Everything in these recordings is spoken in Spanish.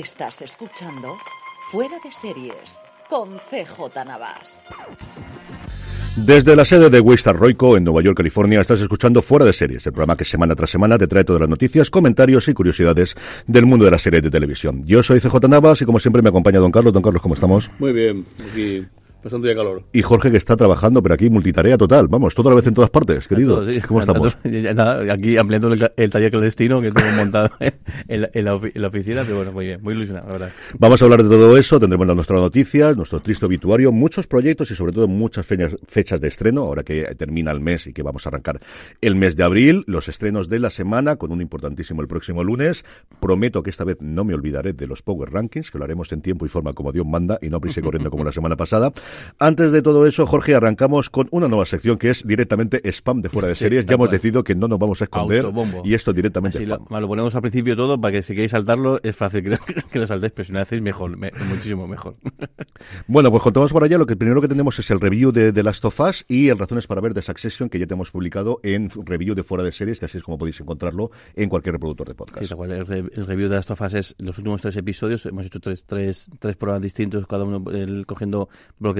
Estás escuchando Fuera de Series con CJ Navas. Desde la sede de Waystar Roico en Nueva York, California, estás escuchando Fuera de Series, el programa que semana tras semana te trae todas las noticias, comentarios y curiosidades del mundo de la serie de televisión. Yo soy CJ Navas y como siempre me acompaña Don Carlos. Don Carlos, ¿cómo estamos? Muy bien, aquí Bastante de calor. Y Jorge que está trabajando, pero aquí multitarea total. Vamos, toda la vez en todas partes, querido. Sí. ¿Cómo estamos? Nada, aquí ampliando el, el, taller clandestino que tengo montado en la, en, la, en la, oficina, pero bueno, muy bien, muy ilusionado, la verdad. Vamos a hablar de todo eso, tendremos nuestras noticias, nuestro triste obituario, muchos proyectos y sobre todo muchas fechas, fechas de estreno, ahora que termina el mes y que vamos a arrancar el mes de abril, los estrenos de la semana, con un importantísimo el próximo lunes. Prometo que esta vez no me olvidaré de los Power Rankings, que lo haremos en tiempo y forma como Dios manda y no prisa corriendo como la semana pasada. Antes de todo eso, Jorge, arrancamos con una nueva sección que es directamente spam de fuera de series. Sí, ya hemos cual. decidido que no nos vamos a esconder Autobombo. y esto directamente Así spam. Lo, lo, ponemos al principio todo para que si queréis saltarlo es fácil que, que lo saltéis, pero si no hacéis mejor, me, muchísimo mejor. bueno, pues contamos por allá. Lo que primero que tenemos es el review de The Last of Us y el Razones para ver de Succession que ya te hemos publicado en review de fuera de series, que así es como podéis encontrarlo en cualquier reproductor de podcast. Sí. El, re el, review de Last of Us es los últimos tres episodios. Hemos hecho tres, tres, tres programas distintos, cada uno el, cogiendo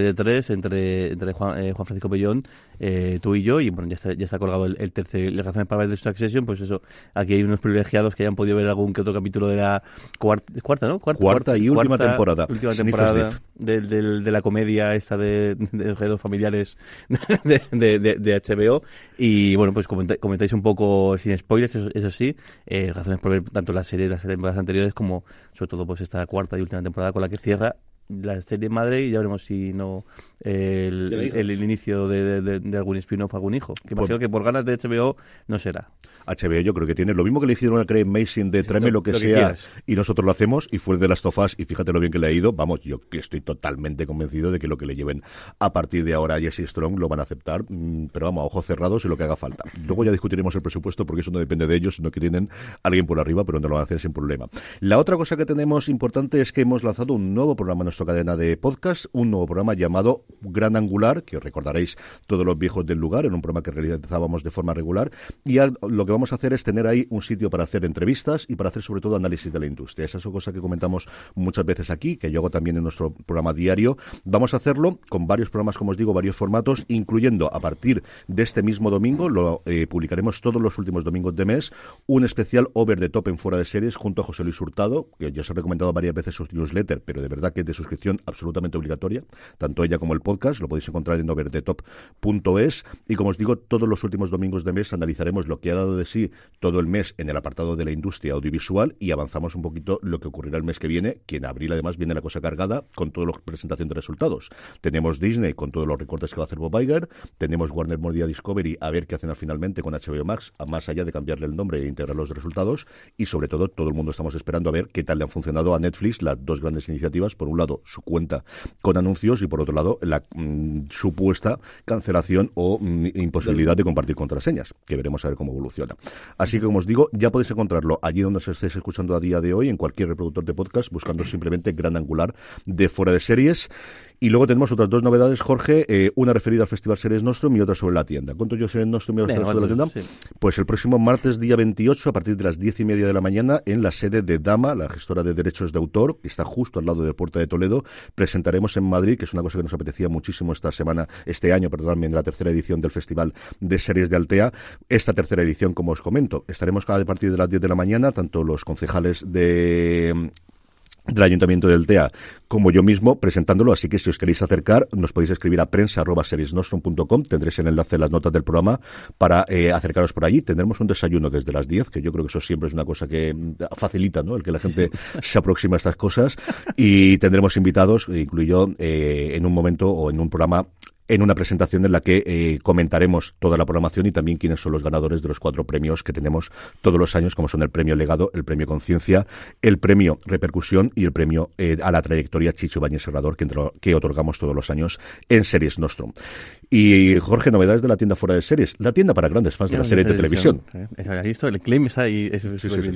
bloque de tres entre, entre Juan, eh, Juan Francisco Pellón, eh, tú y yo, y bueno, ya está, ya está colgado el, el tercer, las razones para ver de Succession, pues eso, aquí hay unos privilegiados que hayan podido ver algún que otro capítulo de la cuarta, cuarta ¿no? Cuarta, cuarta y última temporada. Última temporada de, de, de, la comedia esta de, de redes familiares de, de, HBO, y bueno, pues comentáis un poco sin spoilers, eso, eso sí, eh, razones por ver tanto la serie de las temporadas anteriores como sobre todo pues esta cuarta y última temporada con la que cierra la serie madre y ya veremos si no el, el, el, inicio de, de, de algún spin-off, algún hijo. Que imagino pues, que por ganas de HBO no será. HBO yo creo que tiene lo mismo que le hicieron a Craig Mason de tráeme lo que lo sea que y nosotros lo hacemos y fue de las tofas y fíjate lo bien que le ha ido. Vamos, yo estoy totalmente convencido de que lo que le lleven a partir de ahora a Jesse Strong lo van a aceptar, mm, pero vamos, a ojos cerrados y lo que haga falta. Luego ya discutiremos el presupuesto porque eso no depende de ellos, sino que tienen a alguien por arriba, pero no lo van a hacer sin problema. La otra cosa que tenemos importante es que hemos lanzado un nuevo programa en nuestra cadena de podcast, un nuevo programa llamado Gran Angular, que recordaréis todos los viejos del lugar, en un programa que realizábamos de forma regular, y lo que vamos a hacer es tener ahí un sitio para hacer entrevistas y para hacer sobre todo análisis de la industria. Esa es una cosa que comentamos muchas veces aquí, que yo hago también en nuestro programa diario. Vamos a hacerlo con varios programas, como os digo, varios formatos, incluyendo a partir de este mismo domingo, lo eh, publicaremos todos los últimos domingos de mes, un especial over the top en fuera de series junto a José Luis Hurtado, que ya os he recomendado varias veces su newsletter, pero de verdad que es de suscripción absolutamente obligatoria, tanto ella como el podcast, lo podéis encontrar en overthetop.es y como os digo, todos los últimos domingos de mes analizaremos lo que ha dado de sí todo el mes en el apartado de la industria audiovisual y avanzamos un poquito lo que ocurrirá el mes que viene, que en abril además viene la cosa cargada con toda la presentación de resultados. Tenemos Disney con todos los recortes que va a hacer Bob Iger, tenemos Warner Media Discovery a ver qué hacen finalmente con HBO Max, más allá de cambiarle el nombre e integrar los resultados y sobre todo todo el mundo estamos esperando a ver qué tal le han funcionado a Netflix las dos grandes iniciativas, por un lado su cuenta con anuncios y por otro lado la mmm, supuesta cancelación o mmm, imposibilidad de compartir contraseñas, que veremos a ver cómo evoluciona. Así que como os digo, ya podéis encontrarlo allí donde os estéis escuchando a día de hoy, en cualquier reproductor de podcast, buscando simplemente Gran Angular de fuera de series. Y luego tenemos otras dos novedades, Jorge, eh, una referida al Festival Series Nostrum y otra sobre la tienda. ¿Cuánto yo Series Nostrum y otra sobre la tienda? Sí. Pues el próximo martes, día 28, a partir de las diez y media de la mañana, en la sede de Dama, la gestora de derechos de autor, que está justo al lado de Puerta de Toledo, presentaremos en Madrid, que es una cosa que nos apetecía muchísimo esta semana, este año, perdóname, en la tercera edición del Festival de Series de Altea, esta tercera edición, como os comento. Estaremos cada a partir de las 10 de la mañana, tanto los concejales de del Ayuntamiento del TEA como yo mismo presentándolo, así que si os queréis acercar nos podéis escribir a prensa arroba seriesnostrum.com, tendréis el enlace en las notas del programa para eh, acercaros por allí. Tendremos un desayuno desde las 10, que yo creo que eso siempre es una cosa que mm, facilita ¿no? el que la gente se aproxima a estas cosas y tendremos invitados, incluyo eh, en un momento o en un programa en una presentación en la que eh, comentaremos toda la programación y también quiénes son los ganadores de los cuatro premios que tenemos todos los años, como son el premio Legado, el premio Conciencia, el premio Repercusión y el premio eh, a la trayectoria Chicho Bañez Serrador que, que otorgamos todos los años en Series Nostrum. Y Jorge, novedades de la tienda fuera de series, la tienda para grandes fans de la serie de televisión. Visto, el claim está ahí. Es, sí, sí, sí,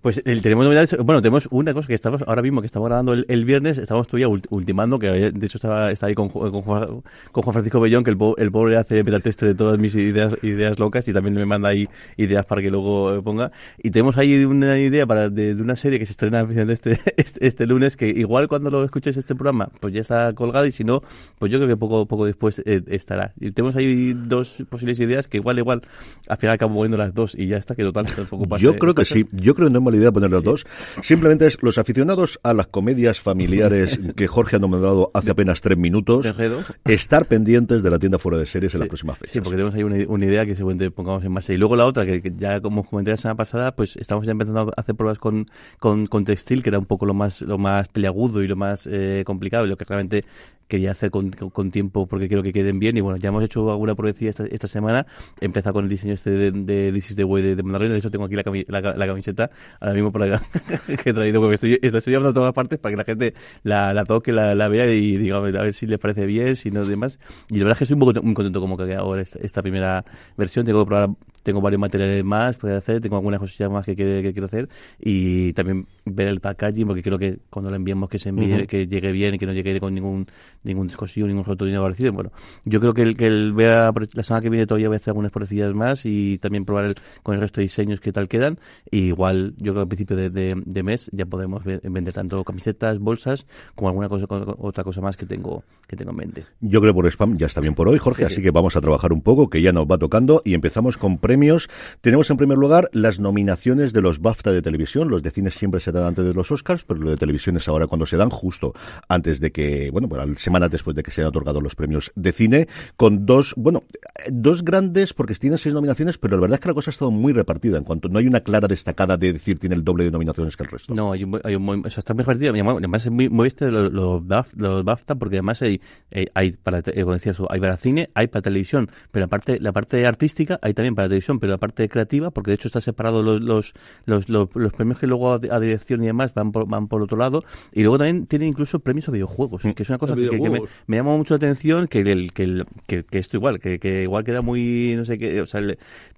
pues el, tenemos novedades, bueno, tenemos una cosa que estamos ahora mismo, que estamos grabando el, viernes, estamos todavía ultimando, que de hecho estaba, está ahí con, con, Juan, Francisco Bellón, que el, el pobre hace beta test de todas mis ideas, ideas locas y también me manda ahí ideas para que luego ponga. Y tenemos ahí una idea para de, una serie que se estrena este, este, este, lunes, que igual cuando lo escuches este programa, pues ya está colgado y si no, pues yo creo que poco, poco después eh, está y tenemos ahí dos posibles ideas que igual, igual, al final acabo moviendo las dos y ya está, que total Yo creo que sí, yo creo que no es mala idea poner las dos. Simplemente es los aficionados a las comedias familiares que Jorge ha nombrado hace apenas tres minutos, estar pendientes de la tienda fuera de series en la próxima fecha. Sí, porque tenemos ahí una, idea que seguramente pongamos en marcha. Y luego la otra, que, ya como comenté la semana pasada, pues estamos ya empezando a hacer pruebas con, con, textil, que era un poco lo más, lo más peleagudo y lo más eh, complicado, y lo que realmente quería hacer con, con, tiempo porque quiero que queden bien. Y bueno, ya hemos hecho alguna profecía esta, esta semana, he empezado con el diseño este de, de This is the Way de, de de hecho tengo aquí la, la, camiseta ahora mismo por acá que he traído porque estoy, estoy llevando a todas partes para que la gente la, la toque, la, la vea y diga a ver si les parece bien, si no demás. Y la verdad es que estoy un poco muy contento como que ha quedado esta, esta primera versión, tengo que probar tengo varios materiales más para hacer, tengo algunas cosillas más que, que, quiero hacer y también ver el packaging porque creo que cuando lo enviemos que se envíe, que llegue bien y que no llegue con ningún ningún descosillo, ningún otro dinero parecido. Bueno, yo creo que el que el vea la semana que viene todavía voy a hacer algunas profecías más y también probar el, con el resto de diseños que tal quedan. Y igual yo creo que al principio de, de, mes ya podemos vender tanto camisetas, bolsas como alguna cosa otra cosa más que tengo que tengo en mente. Yo creo que por spam ya está bien por hoy, Jorge, así que vamos a trabajar un poco que ya nos va tocando y empezamos con premios. Tenemos en primer lugar las nominaciones de los BAFTA de televisión. Los de cine siempre se dan antes de los Oscars, pero lo de televisión es ahora cuando se dan, justo antes de que, bueno, bueno semanas después de que se hayan otorgado los premios de cine, con dos, bueno, dos grandes, porque tienen seis nominaciones, pero la verdad es que la cosa ha estado muy repartida, en cuanto no hay una clara destacada de decir tiene el doble de nominaciones que el resto. No, hay un, hay un o está muy repartido. Además, es muy, muy este los, los, BAFTA, porque además hay, eh, para, eh, como hay para cine, hay para televisión, pero aparte, la parte artística hay también para televisión, pero la parte creativa, porque de hecho está separado los, los, los, los, premios que luego a, dirección y demás van por, van por otro lado, y luego también tiene incluso premios a videojuegos, mm. que es una cosa que, que me, me, llama mucho la atención que, el, que, que, que, esto igual, que, que igual queda muy, no sé qué, o sea,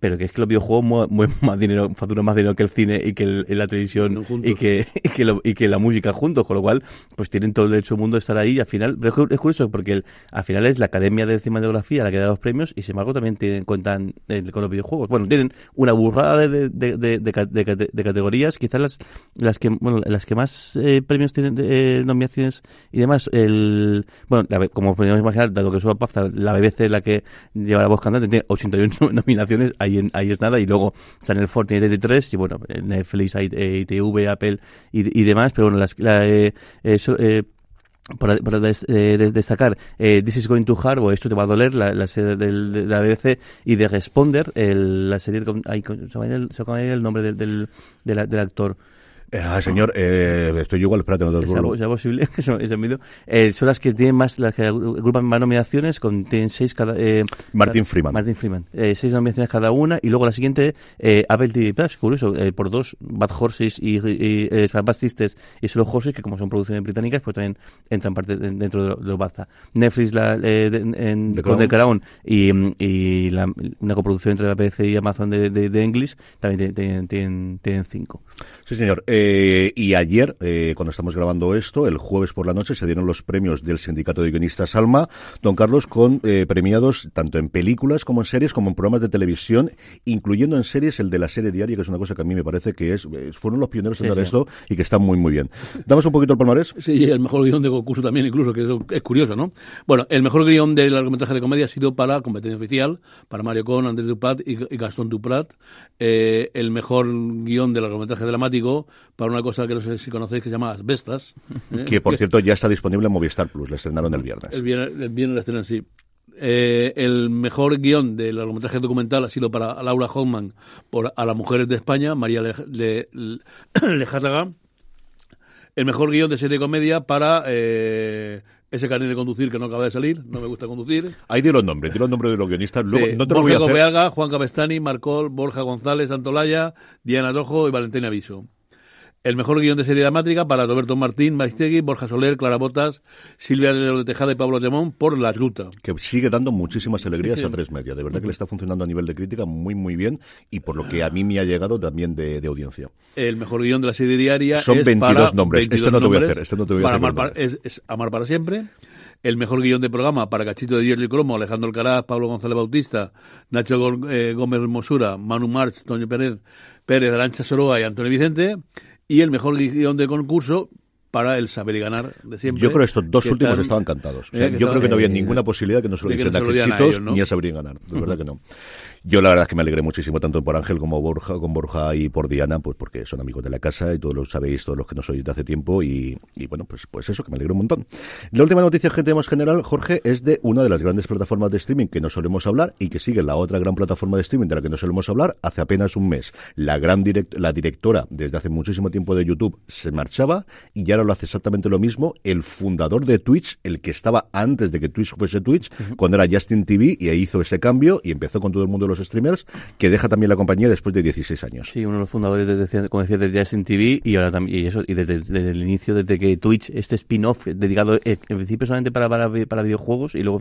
pero que es que los videojuegos mueven más dinero, facturan más dinero que el cine y que la televisión y que, y que, lo, y que la música juntos, con lo cual, pues tienen todo el derecho del mundo de estar ahí y al final, pero es curioso porque al final es la Academia de Cinematografía la que da los premios y sin embargo también tienen, cuentan con los videojuegos. Bueno, tienen una burrada de, de, de, de categorías, quizás las, las que, bueno, las que más eh, premios tienen, eh, nominaciones y demás, el, bueno, como podemos imaginar, dado que solo PAFTA, la BBC es la que lleva la voz cantante, tiene 81 nominaciones, ahí, ahí es nada, y luego Channel 4 tiene 33, y bueno, Netflix, ITV, Apple y, y demás, pero bueno, las, la, eh, eh, para, para eh, destacar eh, This is going to hard o esto te va a doler la, serie del, de la BBC y de Responder el, la serie ahí, se llama el, el nombre del, del actor Ah, señor, eh, estoy igual, espérate, no te ¿Es posible que se, me eh, Son las que tienen más, las que agrupan más nominaciones, con, tienen seis cada... Eh, Martin Freeman. Martin Freeman. Eh, seis nominaciones cada una, y luego la siguiente, eh, Apple TV Plus, curioso, eh, por dos, Bad Horses y, y eh, Bad Sisters y Solo Horses, que como son producciones británicas, pues también entran parte dentro de, los Baza. Netflix la, eh, en, con The Crown y, y la, una coproducción entre la BBC y Amazon de, de, de English, también tienen, tienen, tienen cinco. Sí, señor. Eh, eh, y ayer, eh, cuando estamos grabando esto, el jueves por la noche, se dieron los premios del Sindicato de Guionistas Alma, don Carlos, con eh, premiados tanto en películas como en series, como en programas de televisión, incluyendo en series el de la serie diaria, que es una cosa que a mí me parece que es fueron los pioneros en dar esto y que está muy, muy bien. ¿Damos un poquito el palmarés? Sí, el mejor guion de concurso también, incluso, que es, curioso, ¿no? Bueno, el mejor guion del largometraje de comedia ha sido para Competencia Oficial, para Mario Con, Andrés Duprat y, Gastón Duprat. el mejor guion del largometraje dramático para una cosa que no sé si conocéis que se llama Asbestas. ¿eh? Que, por cierto, ya está disponible en Movistar Plus. Le estrenaron el viernes. El viernes, el viernes la estrenan, sí. Eh, el mejor guion del largometraje documental ha sido para Laura Hoffman por A las mujeres de España, María Le, Le- Le- Lejárraga. El mejor guion de serie de comedia para eh, ese carnet de conducir que no acaba de salir, no me gusta conducir. Ahí di los nombres, di los nombres de los guionistas. Luego, Sí, no te lo voy Borja a hacer. Copeaga, Juan Capestani, Marcol, Borja González, Santolaya, Diana Tojo y Valentina Aviso. El mejor guion de serie dramática para Roberto Martín, Maiztegui, Borja Soler, Clara Botas, Silvia de Tejada y Pablo Temón por La Ruta. que sigue dando muchísimas alegrías Sí, sí. a tres media. De verdad que le está funcionando a nivel de crítica muy, muy bien y por lo que a mí me ha llegado también de, de audiencia. El mejor guion de la serie diaria Son es 22 para nombres. 22 Este no te voy a hacer, este no te voy a para hacer amar, para- es, es Amar para siempre. El mejor guion de programa para Cachito de Hierro y Cromo, Alejandro Alcaraz, Pablo González Bautista, Nacho eh, Gómez Mosura, Manu March, Toño Pérez, Pérez, Arancha Soroa y Antonio Vicente. Y el mejor guion de concurso para el saber y ganar de siempre. Yo creo que estos dos que últimos están- estaban cantados. O eh, sea, yo creo que no había eh, ninguna posibilidad que no se lo no a ni a Sabrín ganar. De verdad que no. Yo la verdad es que me alegré muchísimo tanto por Ángel como Borja, con Borja y por Diana, pues porque son amigos de la casa y todos lo sabéis, todos los que nos oís de hace tiempo y, y bueno, pues, pues eso, que me alegro un montón. La última noticia que tenemos general, Jorge, es de una de las grandes plataformas de streaming que no solemos hablar y que sigue la otra gran plataforma de streaming de la que no solemos hablar hace apenas un mes. La gran direct- la directora desde hace muchísimo tiempo de YouTube se marchaba y ahora lo hace exactamente lo mismo el fundador de Twitch, el que estaba antes de que Twitch fuese Twitch, cuando era Justin TV y ahí hizo ese cambio y empezó con todo el mundo de los streamers, que deja también la compañía después de 16 años. Sí, uno de los fundadores, desde, como decía, desde Justin TV y ahora también, y eso, y desde, el inicio, desde que Twitch, este spin-off dedicado eh, en principio solamente para, para, videojuegos y luego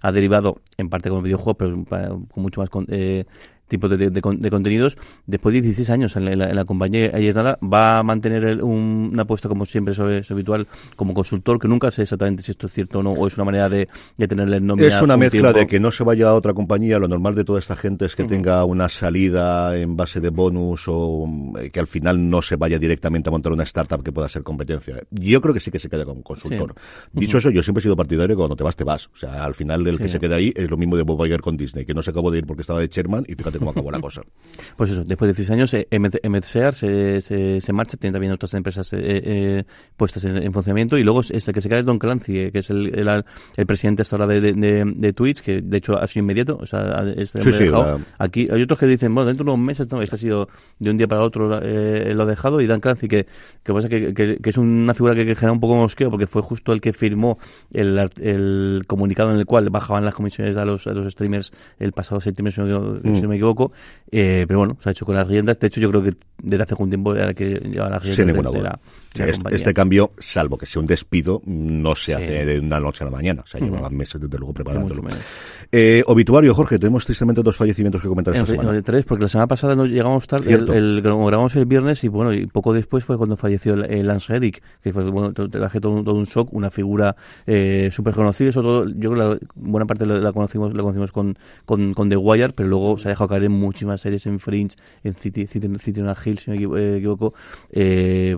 ha derivado en parte con videojuegos, pero para- con mucho más con, eh, tipos de, de- de con- de contenidos. Después de 16 años en la, en compañía, ahí es nada, va a mantener el- un- una apuesta, como siempre es, es habitual, como consultor, que nunca sé exactamente si esto es cierto o no, o es una manera de, de tenerle el nombre. Es una mezcla de que no se vaya a otra compañía. Lo normal de toda esta gente es que tenga una salida en base de bonus o eh, que al final no se vaya directamente a montar una startup que pueda ser competencia. Yo creo que sí que se queda como consultor. Dicho eso, yo siempre he sido partidario cuando te vas, te vas. O sea, al final el que se queda ahí es lo mismo de Bob Iger con Disney, que no se acabó de ir porque estaba de chairman y fíjate cómo acabó la cosa. Pues eso, después de 16 años, eh, MCR se, se, se marcha, tiene también otras empresas eh, eh, puestas en, en funcionamiento, y luego es el que se queda es Don Clancy, eh, que es el, el, el presidente hasta ahora de, de, de, de Twitch, que de hecho ha sido inmediato, o sea, ha- es- Sí, sí, dejado. la- aquí hay otros que dicen, bueno, dentro de unos meses, no, esto ha sido de un día para otro eh, lo ha dejado, y Dan Clancy, que, que pasa que, que, que es una figura que, genera un poco mosqueo, porque fue justo el que firmó el, el comunicado en el cual bajaban las comisiones a los, a los streamers el pasado septiembre, si no, si no me equivoco, eh, pero bueno, se ha hecho con las riendas. De hecho, yo creo que desde hace algún tiempo era el que llevaba las riendas Sin ninguna de, duda. la, de la este, este cambio, salvo que sea un despido, no se Sí. hace de una noche a la mañana. O sea, llevaban meses desde luego preparándolo. Eh, obituario, Jorge, tenemos tristemente dos fallecimientos que comentar esta semana. tres, porque la semana pasada no llegamos tarde, el, el- como grabamos el viernes y bueno, y poco después fue cuando falleció el, el Lance Reddick, que fue bueno, traje todo, un- todo un shock, una figura eh, súper conocida, sobre todo, yo creo que la, buena parte la, la conocimos, la conocimos con, con, con The Wire, pero luego se ha dejado en muchísimas series, en Fringe, en City, City, City on a Hill, si no me eh, equivoco, eh,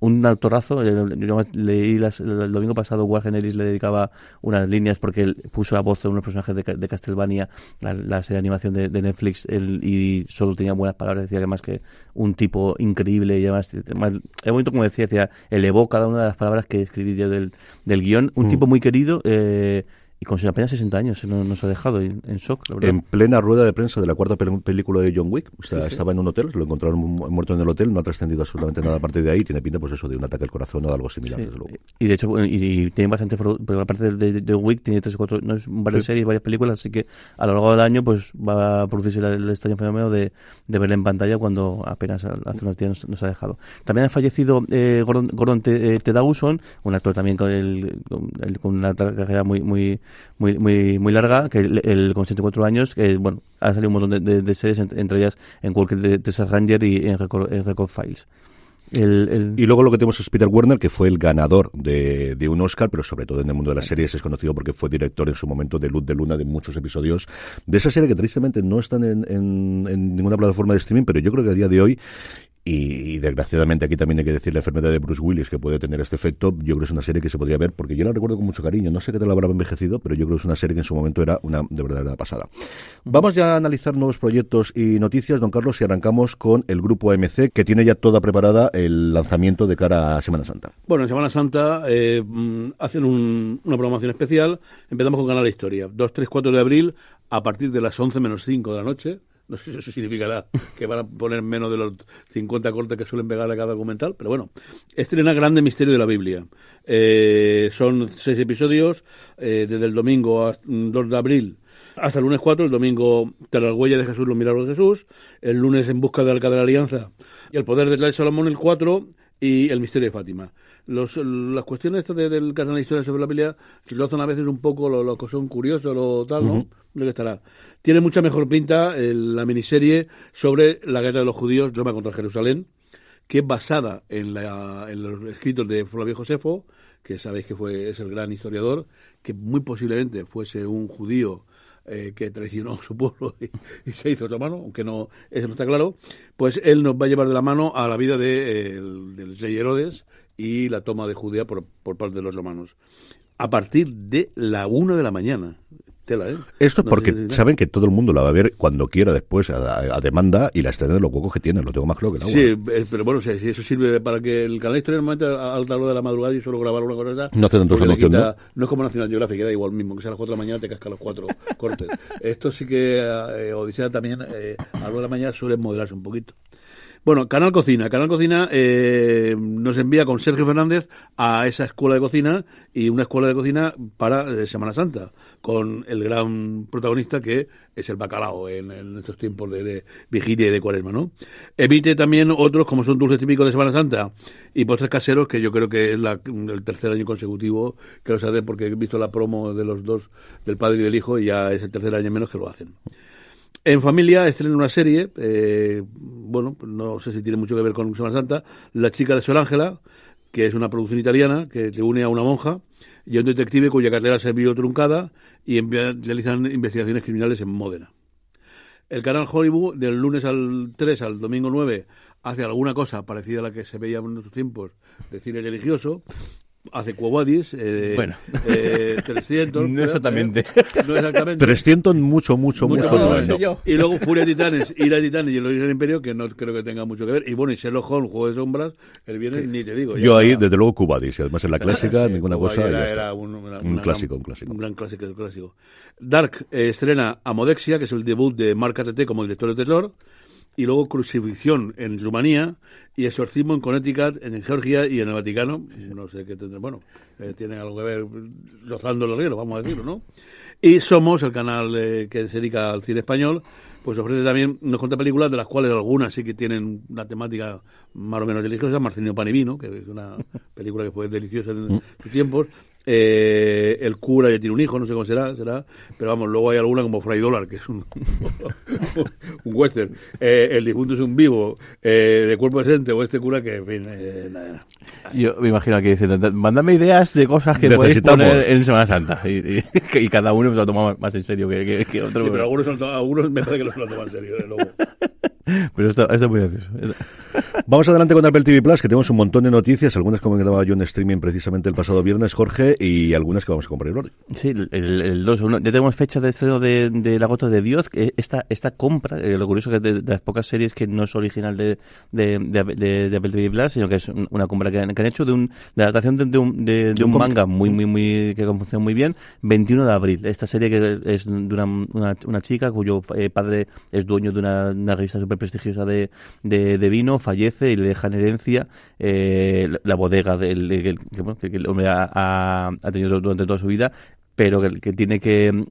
un autorazo, eh, yo leí las- el domingo pasado Warren Ellis le dedicaba unas líneas porque él puso la voz de unos personajes de, de Castlevania, la, la serie de animación de, de Netflix, él- y solo tenía buenas palabras, decía además que un tipo increíble y además, además es bonito como decía, decía, elevó cada una de las palabras que escribí yo del, del guion, un tipo muy querido eh, y con apenas 60 años no, nos ha dejado en, en shock, la. En plena rueda de prensa de la cuarta pel- película de John Wick, o sea, estaba en un hotel, lo encontraron mu- muerto en el hotel, no ha trascendido absolutamente nada a partir de ahí, tiene pinta pues eso de un ataque al corazón o algo similar, Sí, desde luego. Y de hecho, y, y tiene bastante, pero aparte de, de, de Wick, tiene tres o cuatro, no varias series, varias películas, así que a lo largo del año pues va a producirse el, el extraño fenómeno de, de verla en pantalla cuando apenas hace unos días nos, nos ha dejado. También ha fallecido eh, Gordon, Gordon T. eh. Dawson, un actor también con, el, con, el- con una carrera muy muy muy muy, muy larga, que el, el- con 74 años, bueno, ha salido un montón de, de- de series, entre, ellas en Walker de Texas Ranger y en Record, en Record Files. El, el- Y luego lo que tenemos es Peter Werner, que fue el ganador de, de un Oscar, pero sobre todo en el mundo de las series es conocido porque fue director en su momento de Luz de Luna de muchos episodios de esa serie que tristemente no están en- en ninguna plataforma de streaming, pero yo creo que a día de hoy y, desgraciadamente aquí también hay que decir la enfermedad de Bruce Willis que puede tener este efecto. Yo creo que es una serie que se podría ver, porque yo la recuerdo con mucho cariño. No sé qué tal habrá envejecido, pero yo creo que es una serie que en su momento era una de verdadera pasada. Vamos ya a analizar nuevos proyectos y noticias, don Carlos, y arrancamos con el grupo AMC, que tiene ya toda preparada el lanzamiento de cara a Semana Santa. Bueno, en Semana Santa eh, mm, hacen un- una programación especial. Empezamos con Canal Historia. 2, 3, 4 de abril, a partir de las 11 menos 5 de la noche. No sé si eso significará que van a poner menos de los 50 cortes que suelen pegar a cada documental, pero bueno. Estrena Grande Misterio de la Biblia. Eh, son seis episodios, eh, desde el domingo a- 2 de abril hasta el lunes 4, el domingo Tras las huellas de Jesús, los milagros de Jesús, el lunes En busca del Arca de la Alianza y el poder de Salomón el 4 y el misterio de Fátima. Los, las cuestiones estas de- del canal de historia sobre la Biblia lo hacen a veces un poco lo, lo que son curiosos, lo tal, ¿no? Lo que estará. Tiene mucha mejor pinta eh, la miniserie sobre la guerra de los judíos, Roma contra Jerusalén, que es basada en, la- en los escritos de Flavio Josefo, que sabéis que fue es el gran historiador, que muy posiblemente fuese un judío eh, que traicionó a su pueblo y, se hizo otomano, aunque no eso no está claro, pues él nos va a llevar de la mano a la vida de, eh, el- del rey Herodes y la toma de Judea por, por parte de los romanos. A partir de la una de la mañana. Tela, ¿eh? Esto es porque saben que todo el mundo la va a ver cuando quiera después a, demanda y la estrena de los huecos que tiene, lo tengo más claro que el agua. Sí, eh, pero bueno, si, si eso sirve para que el canal de historia normalmente a a alta hora de la madrugada y solo grabar una cosa No hace tanto porque le emoción, quita- ¿no? es como National Geographic, da igual mismo, que sea a las 4 de la mañana te casca los cuatro cortes. Esto sí que eh, Odisea también eh, a las 9 de la mañana suele moderarse un poquito. Bueno, Canal Cocina. Canal Cocina eh, nos envía con Sergio Fernández a esa escuela de cocina y una escuela de cocina para eh, Semana Santa, con el gran protagonista que es el bacalao en, estos tiempos de, de vigilia y de cuaresma, ¿no? Emite también otros como son dulces típicos de Semana Santa y postres caseros, que yo creo que es la- el tercer año consecutivo que los hacen porque he visto la promo de los dos, del padre y del hijo, y ya es el tercer año menos que lo hacen. En familia estrena una serie, eh, bueno, no sé si tiene mucho que ver con Semana Santa, La chica de Sol Ángela, que es una producción italiana que se une a una monja y a un detective cuya cartera se vio truncada y realizan investigaciones criminales en Módena. El canal Hollywood, del lunes al 3 al domingo 9, hace alguna cosa parecida a la que se veía en otros tiempos de cine religioso. Hace Cuobadis, eh, Bueno. eh, 300. No exactamente. ¿eh? No exactamente. 300 mucho, mucho, mucho. Mucho, no. Y luego Furia de Titanes, Ira de Titanes y el origen del Imperio, que no creo que tenga mucho que ver. Y bueno, y Sherlock Holmes, Juego de Sombras, el viernes ni te digo. Yo ahí, desde luego, Cubadis, y además en la clásica, Sí, ninguna Cuba cosa. Era, un, una- Un una clásico, gran- un clásico. Un gran clásico, un clásico. Dark eh, estrena Amodexia, que es el debut de Mark ATT como director de terror. Y luego Crucifixión en Rumanía y Exorcismo en Connecticut, en Georgia y en el Vaticano. No sé qué tendrá. Bueno, eh, tiene algo que ver rozando el rielo, vamos a decirlo, ¿no? Y Somos, el canal eh, que se dedica al cine español, pues ofrece también unos cuantas películas, de las cuales algunas sí que tienen una temática más o menos religiosa, Marcelino Pan y Vino, que es una película que fue deliciosa en sus tiempos. Eh, el cura ya tiene un hijo, no sé cómo será, será, pero vamos, luego hay alguna como Fray Dólar, que es un, un western. Eh, el difunto es un vivo eh, de cuerpo decente, o este cura que, en fin, eh, nada. Yo me imagino que dice, mándame ideas de cosas que podéis Necesitamos. poner en Semana Santa. Y, y- y cada uno se lo toma más en serio que, que- que otro. Sí, pero algunos, son- algunos me parece que no se lo toman en serio, desde luego. Pero esto, esto es muy gracioso. Vamos adelante con Apple TV Plus, que tenemos un montón de noticias, algunas como comentaba yo en streaming precisamente el pasado viernes, Jorge, y algunas que vamos a comprar hoy. Sí, el, el 2. uno- Ya tenemos fecha de estreno de, de La Gota de Dios. Esta, esta compra, eh, lo curioso que es de, de las pocas series que no es original de, de, de, Apple TV Plus, sino que es un- una compra que han, que han hecho de, un, de la adaptación de, un, de, de un manga muy, muy, muy, que funciona muy bien. 21 de abril. Esta serie que es de una, una, una chica cuyo eh, padre es dueño de una, una revista prestigiosa de, de, vino, fallece y le deja en herencia eh, la- bodega del, que, que el hombre ha- ha tenido durante toda su vida pero que, que tiene que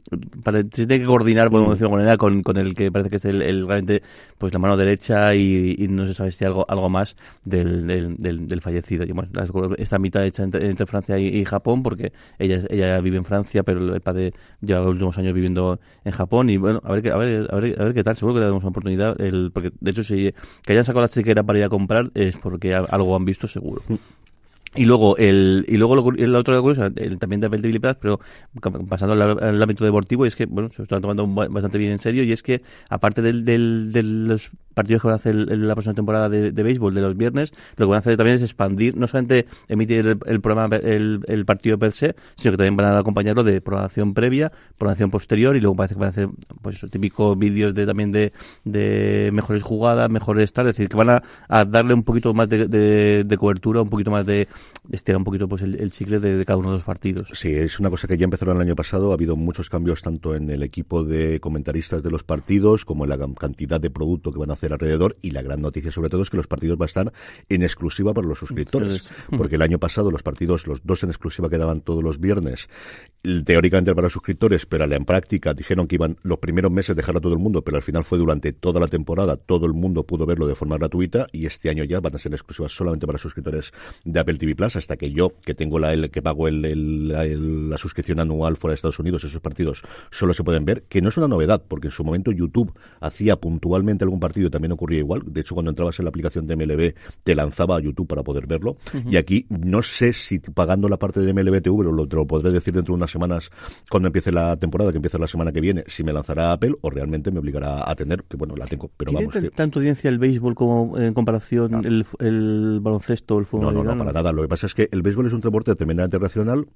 para- tiene que coordinar podemos decirlo de alguna manera con, con el que parece que es el, el realmente pues la mano derecha y, y no se sabe si algo algo más del, del, del, del fallecido. Y bueno esta mitad hecha entre, entre Francia y, y Japón porque ella ella vive en Francia pero el padre lleva los últimos años viviendo en Japón. Y bueno a ver qué a ver a ver, a ver qué tal. Seguro que le damos una oportunidad. El, porque de hecho si que hayan sacado la chequera para ir a comprar es porque algo han visto seguro Y luego, el, y luego lo, el otro curioso, el, también de Plus, pero pasando al, ámbito deportivo, es que, bueno, se están tomando bastante bien en serio, y es que, aparte del, del, de los partidos que van a hacer la próxima temporada de, de, béisbol de los viernes, lo que van a hacer también es expandir, no solamente emitir el, el programa, el, el, partido per se, sino que también van a acompañarlo de programación previa, programación posterior, y luego parece que van a hacer, pues, típicos vídeos de, también de, de mejores jugadas, mejores tal, es decir, que van a, a darle un poquito más de, de cobertura, un poquito más de estirar un poquito pues el, el chicle de, de, cada uno de los partidos. Sí, es una cosa que ya empezaron el año pasado. Ha habido muchos cambios tanto en el equipo de comentaristas de los partidos como en la cantidad de producto que van a hacer alrededor. Y la gran noticia, sobre todo, es que los partidos van a estar en exclusiva para los suscriptores. Porque el año pasado los partidos, los dos en exclusiva quedaban todos los viernes, teóricamente para los suscriptores, pero en práctica dijeron que iban los primeros meses dejar a todo el mundo, pero al final fue durante toda la temporada, todo el mundo pudo verlo de forma gratuita y este año ya van a ser exclusivas solamente para suscriptores de Apple TV Plus, hasta que yo, que tengo la el, que pago el, el, el, la suscripción anual fuera de Estados Unidos, esos partidos solo se pueden ver, que no es una novedad, porque en su momento YouTube hacía puntualmente algún partido y también ocurría igual. De hecho, cuando entrabas en la aplicación de MLB, te lanzaba a YouTube para poder verlo. Uh -huh. Y aquí no sé si pagando la parte de MLB TV, lo, te lo podré decir dentro de unas semanas cuando empiece la temporada, que empieza la semana que viene, si me lanzará Apple o realmente me obligará a tener, que bueno, la tengo, pero ¿Tiene vamos. Que... tanto audiencia el béisbol como en comparación no. el, el, baloncesto, el fútbol no, no, no, para nada. Lo que pasa es que el béisbol es un deporte tremendamente racional.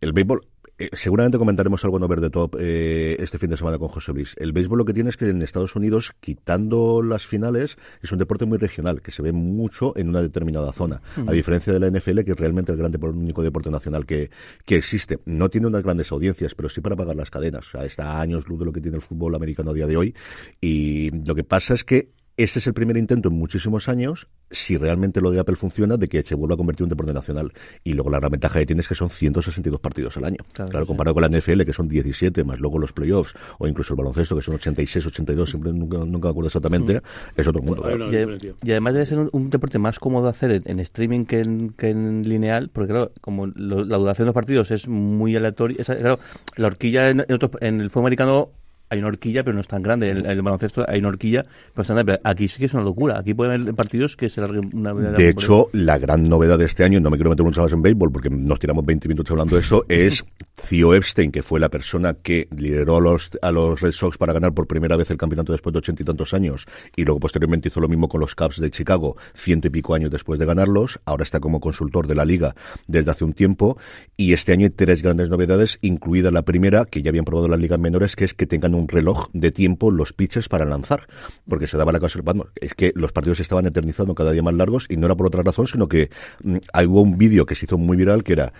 El béisbol eh, seguramente comentaremos algo en Over the Top eh, este fin de semana con José Luis. El béisbol lo que tiene es que en Estados Unidos, quitando las finales, es un deporte muy regional, que se ve mucho en una determinada zona. Mm. A diferencia de la NFL, que es realmente el, grande, el único deporte nacional que, que existe. No tiene unas grandes audiencias, pero sí para pagar las cadenas. O sea, está a años luz de lo que tiene el fútbol americano a día de hoy. Y lo que pasa es que este es el primer intento en muchísimos años, si realmente lo de Apple funciona, de que se vuelva a convertir en un deporte nacional. Y luego la gran ventaja que tiene es que son 162 partidos al año. Claro, claro comparado sí. con la NFL, que son 17, más luego los playoffs, o incluso el baloncesto, que son 86, 82, siempre nunca, nunca me acuerdo exactamente, mm. es otro mundo. Claro. Y, y, además debe ser un, un, deporte más cómodo de hacer en, en streaming que en, que en, lineal, porque claro, como lo, la duración de los partidos es muy aleatoria, claro, la horquilla en, en, otro, en el fútbol americano hay una horquilla, pero no es tan grande. En el, el, baloncesto hay una horquilla, tan grande. aquí sí que es una locura. Aquí puede haber partidos que se larguen una De hecho, la gran novedad de este año, no me quiero meter mucho más en béisbol porque nos tiramos 20 minutos hablando de eso, es Theo Epstein, que fue la persona que lideró a los, a los Red Sox para ganar por primera vez el campeonato después de ochenta y tantos años y luego posteriormente hizo lo mismo con los Cubs de Chicago, ciento y pico años después de ganarlos. Ahora está como consultor de la liga desde hace un tiempo y este año hay tres grandes novedades, incluida la primera que ya habían probado las ligas menores, que es que tengan un reloj de tiempo los pitches para lanzar, porque se daba la casualidad, es que los partidos estaban eternizando cada día más largos y no era por otra razón, sino que mmm, hubo un vídeo que se hizo muy viral que era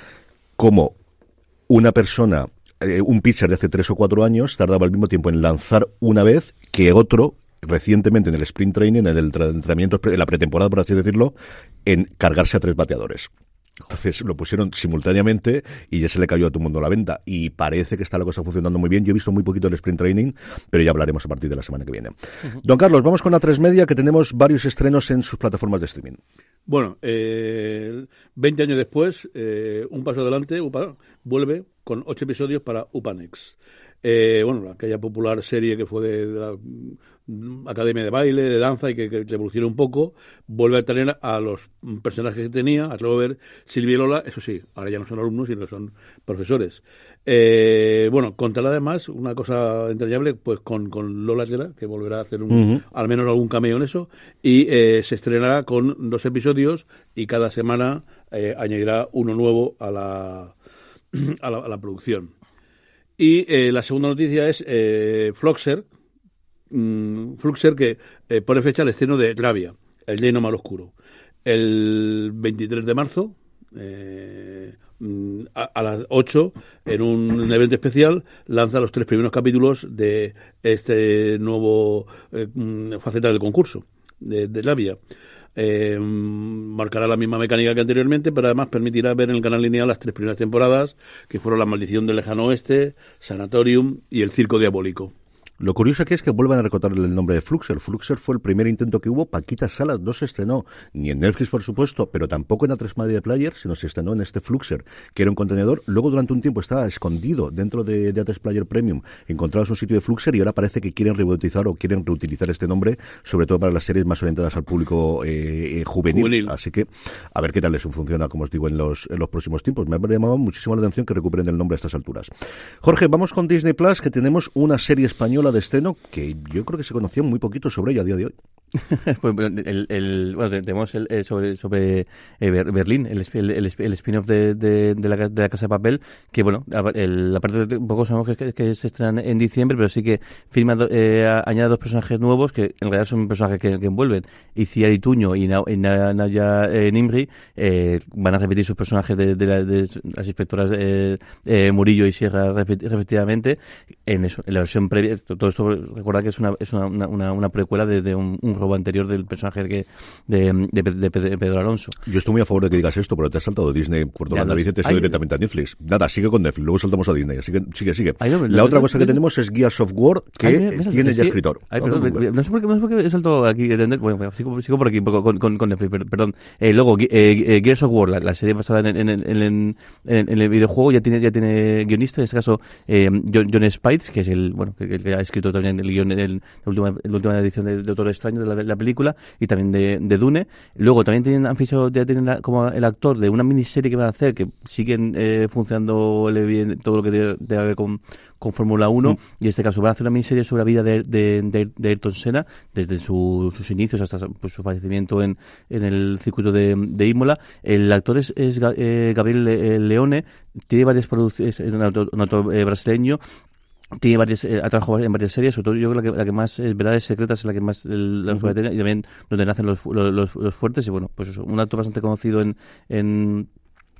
como una persona eh, un pitcher de hace tres o cuatro años tardaba el mismo tiempo en lanzar una vez que otro recientemente en el sprint training, en el entrenamiento, en la pretemporada, por así decirlo, en cargarse a tres bateadores. Entonces lo pusieron simultáneamente y ya se le cayó a todo el mundo la venta. Y parece que está la cosa funcionando muy bien. Yo he visto muy poquito el sprint training, pero ya hablaremos a partir de la semana que viene. Uh -huh. Don Carlos, vamos con la 3 Media, que tenemos varios estrenos en sus plataformas de streaming. Bueno, eh, 20 años después, eh, un paso adelante, UPA vuelve con ocho episodios para Upanex. Eh, bueno, aquella popular serie que fue de, de, la Academia de Baile, de Danza y que, que, evolucionó un poco, vuelve a tener a los personajes que tenía, a Robert, Silvia y Lola, eso sí, ahora ya no son alumnos, sino que son profesores. Eh, bueno, contará además una cosa entrañable, pues con, con Lola Tela, que volverá a hacer un, uh -huh. al menos algún cameo en eso, y eh, se estrenará con dos episodios y cada semana eh, añadirá uno nuevo a la, a la, a la producción. Y eh, la segunda noticia es eh, Floxer, mmm, Fluxer que eh, pone fecha al estreno de Gravia, el lleno mal oscuro. El 23 de marzo, eh, mm, a, a, las 8, en un evento especial, lanza los tres primeros capítulos de este nuevo mm, faceta del concurso de, de Gravia eh, marcará la misma mecánica que anteriormente, pero además permitirá ver en el canal lineal las tres primeras temporadas, que fueron La Maldición del Lejano Oeste, Sanatorium y El Circo Diabólico. Lo curioso aquí es que vuelvan a recordarle el nombre de Fluxer. Fluxer fue el primer intento que hubo. Paquita Salas no se estrenó ni en Netflix, por supuesto, pero tampoco en A3 Media Player, sino se estrenó en este Fluxer, que era un contenedor. Luego, durante un tiempo, estaba escondido dentro de, de A3 Player Premium. Encontrabas un sitio de Fluxer y ahora parece que quieren rebautizar o quieren reutilizar este nombre, sobre todo para las series más orientadas al público eh, eh, juvenil. Juvenil. Así que, a ver qué tal les funciona, como os digo, en los, en los próximos tiempos. Me ha llamado muchísimo la atención que recuperen el nombre a estas alturas. Jorge, vamos con Disney Plus, que tenemos una serie española de estreno que yo creo que se conocía muy poquito sobre ella a día de hoy. Pues, el, bueno, te- tenemos el, eh, sobre, sobre eh, Ber- Berlín, el, el, spin-off de, de, la, de la Casa de Papel, que bueno, a- el- la parte de poco sabemos que, se estrena en diciembre, pero sí que firma, do- eh, añade dos personajes nuevos que en realidad son personajes que, envuelven. Ituño y, Na- y Na- Naya eh, Nimri eh, van a repetir sus personajes de, la- las inspectoras eh, Murillo y Sierra respectivamente en, la versión previa. Todo esto, recuerda que es una, es una, una, una- precuela de, un robo anterior del personaje de, de, de- de Pedro Alonso. Yo estoy muy a favor de que digas esto, pero te has saltado Disney Ya lo nariz y te has ido directamente a Netflix. Nada, sigue con Netflix, luego saltamos a Disney. Así que sigue, sigue. Ay, no, la no, otra no, cosa que tenemos es Gears of War, que Ay, tiene ya sí. escritor. Ay, perdón, no sé por qué, no sé por qué he saltado aquí. Bueno, sigo, sigo por aquí con, con, con Netflix, per- perdón. Eh, luego, eh, eh, Gears of War, la, la serie basada en, en, en, en, el videojuego, ya tiene, ya tiene guionista, en este caso eh, John, John Spites, que es el, bueno, que, que ha escrito también el guion en la, última, la última edición de, de Doctor Extraño de la, la película y también de, de Dune. Luego también tienen, han fichado, ya tienen la- como el actor de una miniserie que van a hacer, que siguen eh, funcionando bien todo lo que tiene tiene que ver con, con Fórmula 1 y en este caso van a hacer una miniserie sobre la vida de, de, de- de Ayrton Senna desde su- sus inicios hasta pues, su fallecimiento en, en el circuito de, de Imola. El actor es, es eh, Gabriel eh, Leone, tiene varias producciones, es un actor, un eh, brasileño. Tiene varias, eh, ha trabajado en varias series, sobre todo yo creo que la que, la que más es Verdades Secretas es la que más el, la mejor tiene, y también donde nacen los, los, los- fuertes y bueno, pues eso, un actor bastante conocido en en-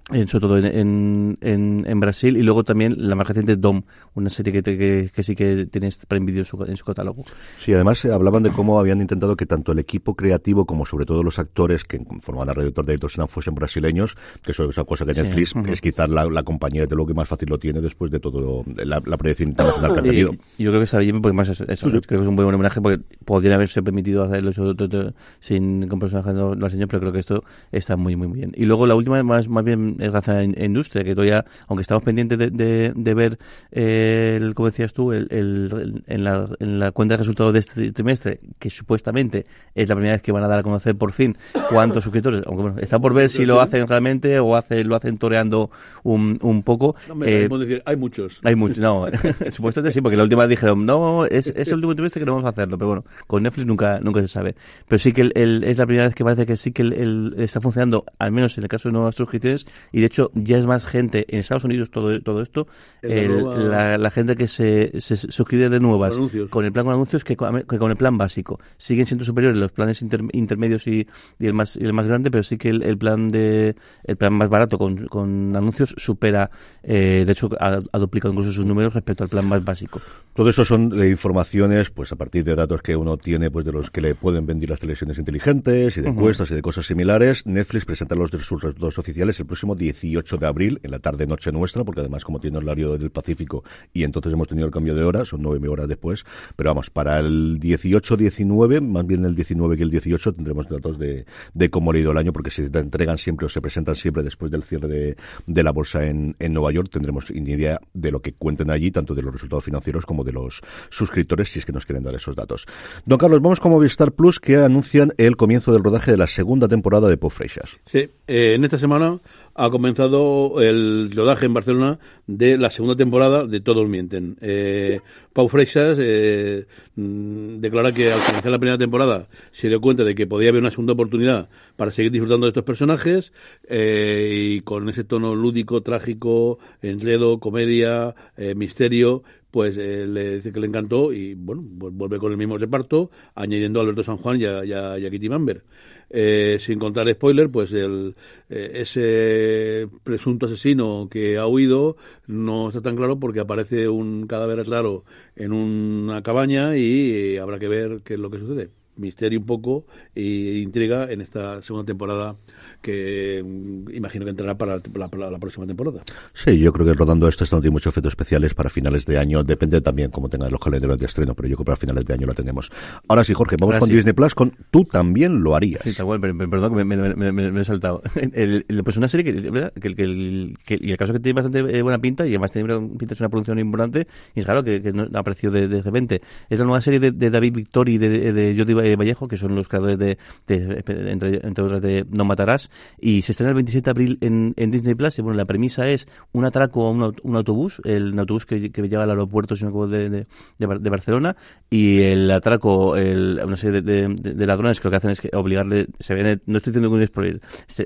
sobre todo en, en, en, Brasil y luego también la más reciente Dom, una serie que, que, que sí que tiene Prime Video en su, en su catálogo. Sí, además eh, hablaban de cómo habían intentado que tanto el equipo creativo como sobre todo los actores que formaban alrededor de Ayrton fuesen brasileños, que eso es esa cosa que Sí, Netflix es quizás la, la compañía de lo que más fácil lo tiene después de todo la, la proyección internacional que han tenido. Y yo creo que está bien porque más eso, eso, creo que es un buen homenaje porque podrían haberse permitido hacerlo eso, todo, todo, sin con personajes enseño, pero creo que esto está muy muy muy bien. Y luego la última más más bien es relacionada en, en industria, que todavía, aunque estamos pendientes de, de, de ver eh, el, como decías tú, el, el- en, la, en la cuenta de resultados de este trimestre, que supuestamente es la primera vez que van a dar a conocer por fin cuántos suscriptores, aunque bueno, está por ver si lo hacen realmente o hace, lo hacen toreando un, un poco. No, me, Eh, decir, hay muchos. hay mucho, no, supuestamente sí, porque la última dijeron, no, es, es el último trimestre que no vamos a hacerlo, pero bueno, con Netflix nunca nunca se sabe. Pero sí que el, el- es la primera vez que parece que sí que el, el- está funcionando, al menos en el caso de nuevas suscripciones, y de hecho ya es más gente en Estados Unidos todo, todo esto, la el- nueva- la, la gente que se, se suscribe de nuevas Con anuncios. con el plan con anuncios que con, que con el plan básico. Siguen siendo superiores los planes inter- intermedios y, y el más y el más grande, pero sí que el, el plan de el plan más barato con, con anuncios supera, eh, de hecho ha, ha duplicado incluso sus números respecto al plan más básico. Todo eso son eh, informaciones, pues a partir de datos que uno tiene, pues de los que le pueden vender las televisiones inteligentes y de encuestas y de cosas similares. Netflix presenta los de resultados oficiales el próximo 18 de abril, en la tarde-noche nuestra, porque además como tiene el horario del Pacífico y entonces hemos tenido el cambio de hora, son nueve horas después. Pero vamos, para el 18-19, más bien el 19 que el 18, tendremos datos de, de cómo ha ido el año, porque se entregan siempre o se presentan siempre después del cierre de, de la bolsa en, en Nueva York. Tendremos idea de lo que cuenten allí, tanto de los resultados financieros como de los suscriptores, si es que nos quieren dar esos datos. Don Carlos, vamos con Movistar Plus, que anuncian el comienzo del rodaje de la segunda temporada de Pop Freixas. Sí, eh, en esta semana ha comenzado el rodaje en Barcelona de la segunda temporada de Todos Mienten. Eh, Pau Freixas eh, mm, declara que al finalizar la primera temporada se dio cuenta de que podía haber una segunda oportunidad para seguir disfrutando de estos personajes eh, y con ese tono lúdico, trágico, enredo, comedia, eh, misterio, pues eh, le dice que le encantó y bueno, vu- vuelve con el mismo reparto, añadiendo a Alberto San Juan y a, y Kitty Mamber. Eh, sin contar spoiler, pues el, eh, ese presunto asesino que ha huido no está tan claro porque aparece un cadáver raro en una cabaña y eh, habrá que ver qué es lo que sucede. Misterio un poco e intriga en esta segunda temporada que mm, imagino que entrará para la, para la próxima temporada. Sí, yo creo que rodando esto, esto no tiene muchos efectos especiales para finales de año. Depende también cómo tengan los calendarios de estreno, pero yo creo que para finales de año la tenemos. Ahora sí, Jorge, vamos Ahora con sí. Disney Plus, con tú también lo harías. Sí, tal cual, pero- pero perdón que me, me- me- me- me he saltado. El- el- pues una serie que, ¿verdad? que, que, el- que- y el caso que tiene bastante eh, buena pinta, y además tiene pinta es una producción importante, y es claro que, que no ha aparecido de, de repente. Es la nueva serie de, de David Victor y de, de Jordi Vallejo, que son los creadores de, de- entre, entre otras, de No Matarás, y se estrena el 27 de abril en, Disney Plus. Y bueno, la premisa es un atraco a un, un autobús, el autobús que, que lleva al aeropuerto si no de, de, de Bar- de Barcelona, y el atraco, el, una serie de, de- ladrones que lo que hacen es que obligarle, se ve en el- no estoy diciendo que un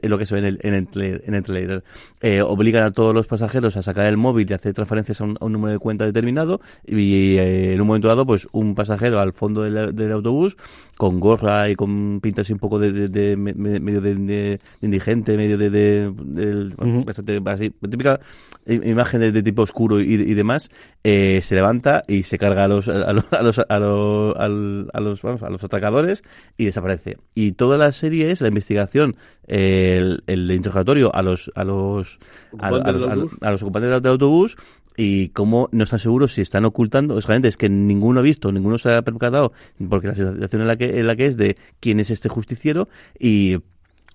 es lo que se ve en el, en el, en el trailer, eh, obligan a todos los pasajeros a sacar el móvil y hacer transferencias a un, a un número de cuenta determinado y eh, en un momento dado pues un pasajero al fondo del autobús con gorra y con pintas así un poco de, de- de- me- me- medio de, indigente, medio de, de- del- bastante así, típica imagen de, tipo oscuro y, y demás, eh, se levanta y se carga a los a los a los, a los, a los, vamos, a los atracadores y desaparece. Y toda la serie es la investigación, el, el interrogatorio a los a los a, a los ocupantes del autobús y cómo no están seguros si están ocultando, es que ninguno ha visto, ninguno se ha percatado, porque la situación en la que, en la que es de quién es este justiciero y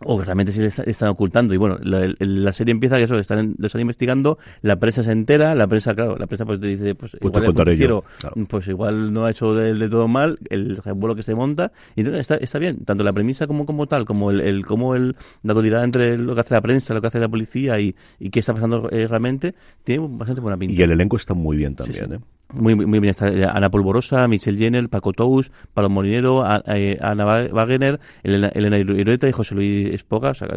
o que realmente se le está- están ocultando. Y bueno, la, serie empieza que eso, están, lo están investigando, la prensa se entera, la prensa, claro, la prensa pues te dice, pues, Pues igual el claro. pues igual no ha hecho de, de todo mal, el vuelo que se monta, y entonces está, está bien, tanto la premisa como, como tal, como el, el como el, la dualidad entre lo que hace la prensa, lo que hace la policía y, y qué está pasando eh, realmente, tiene bastante buena pinta. Y el elenco está muy bien también, Sí, sí. ¿eh? Muy, muy muy bien. Está eh, Ana Polvorosa, Michelle Jenner, Paco Tous, Pablo Molinero, eh, Ana Wa- Wagener, Elena, Elena Irueta y José Luis Espoga. O sea,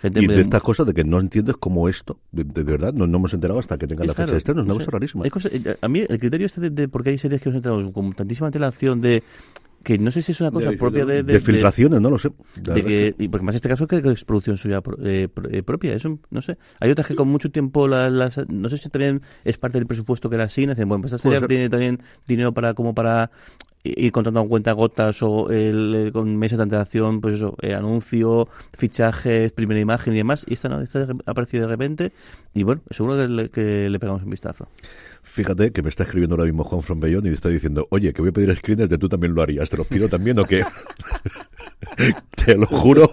gente Y de- de estas cosas de que no entiendes cómo esto, de, de verdad, no, no hemos enterado hasta que tenga es la fecha raro, de estreno, es una cosa rarísima. Hay cosas- eh, a mí el criterio este de, de por qué hay series que nos enteramos con tantísima antelación de que no sé si es una cosa De- propia de, De, filtraciones, no lo sé. De que, y porque más este caso que, que es producción suya pro- eh, pro- eh, propia, eso no sé. Hay otras que con mucho tiempo, la- las, no sé si también es parte del presupuesto que la asignan, dicen, bueno, pues esta serie ser. tiene también dinero para como para ir contando con cuenta gotas o el, con meses de antelación, pues eso, eh, anuncio, fichajes, primera imagen y demás, y esta no, esta ha aparecido de repente, y bueno, seguro que le, que le pegamos un vistazo. Fíjate que me está escribiendo ahora mismo Juan From Bellón y está diciendo, oye, que voy a pedir screeners de tú también lo harías. ¿Te los pido también o qué? Te lo juro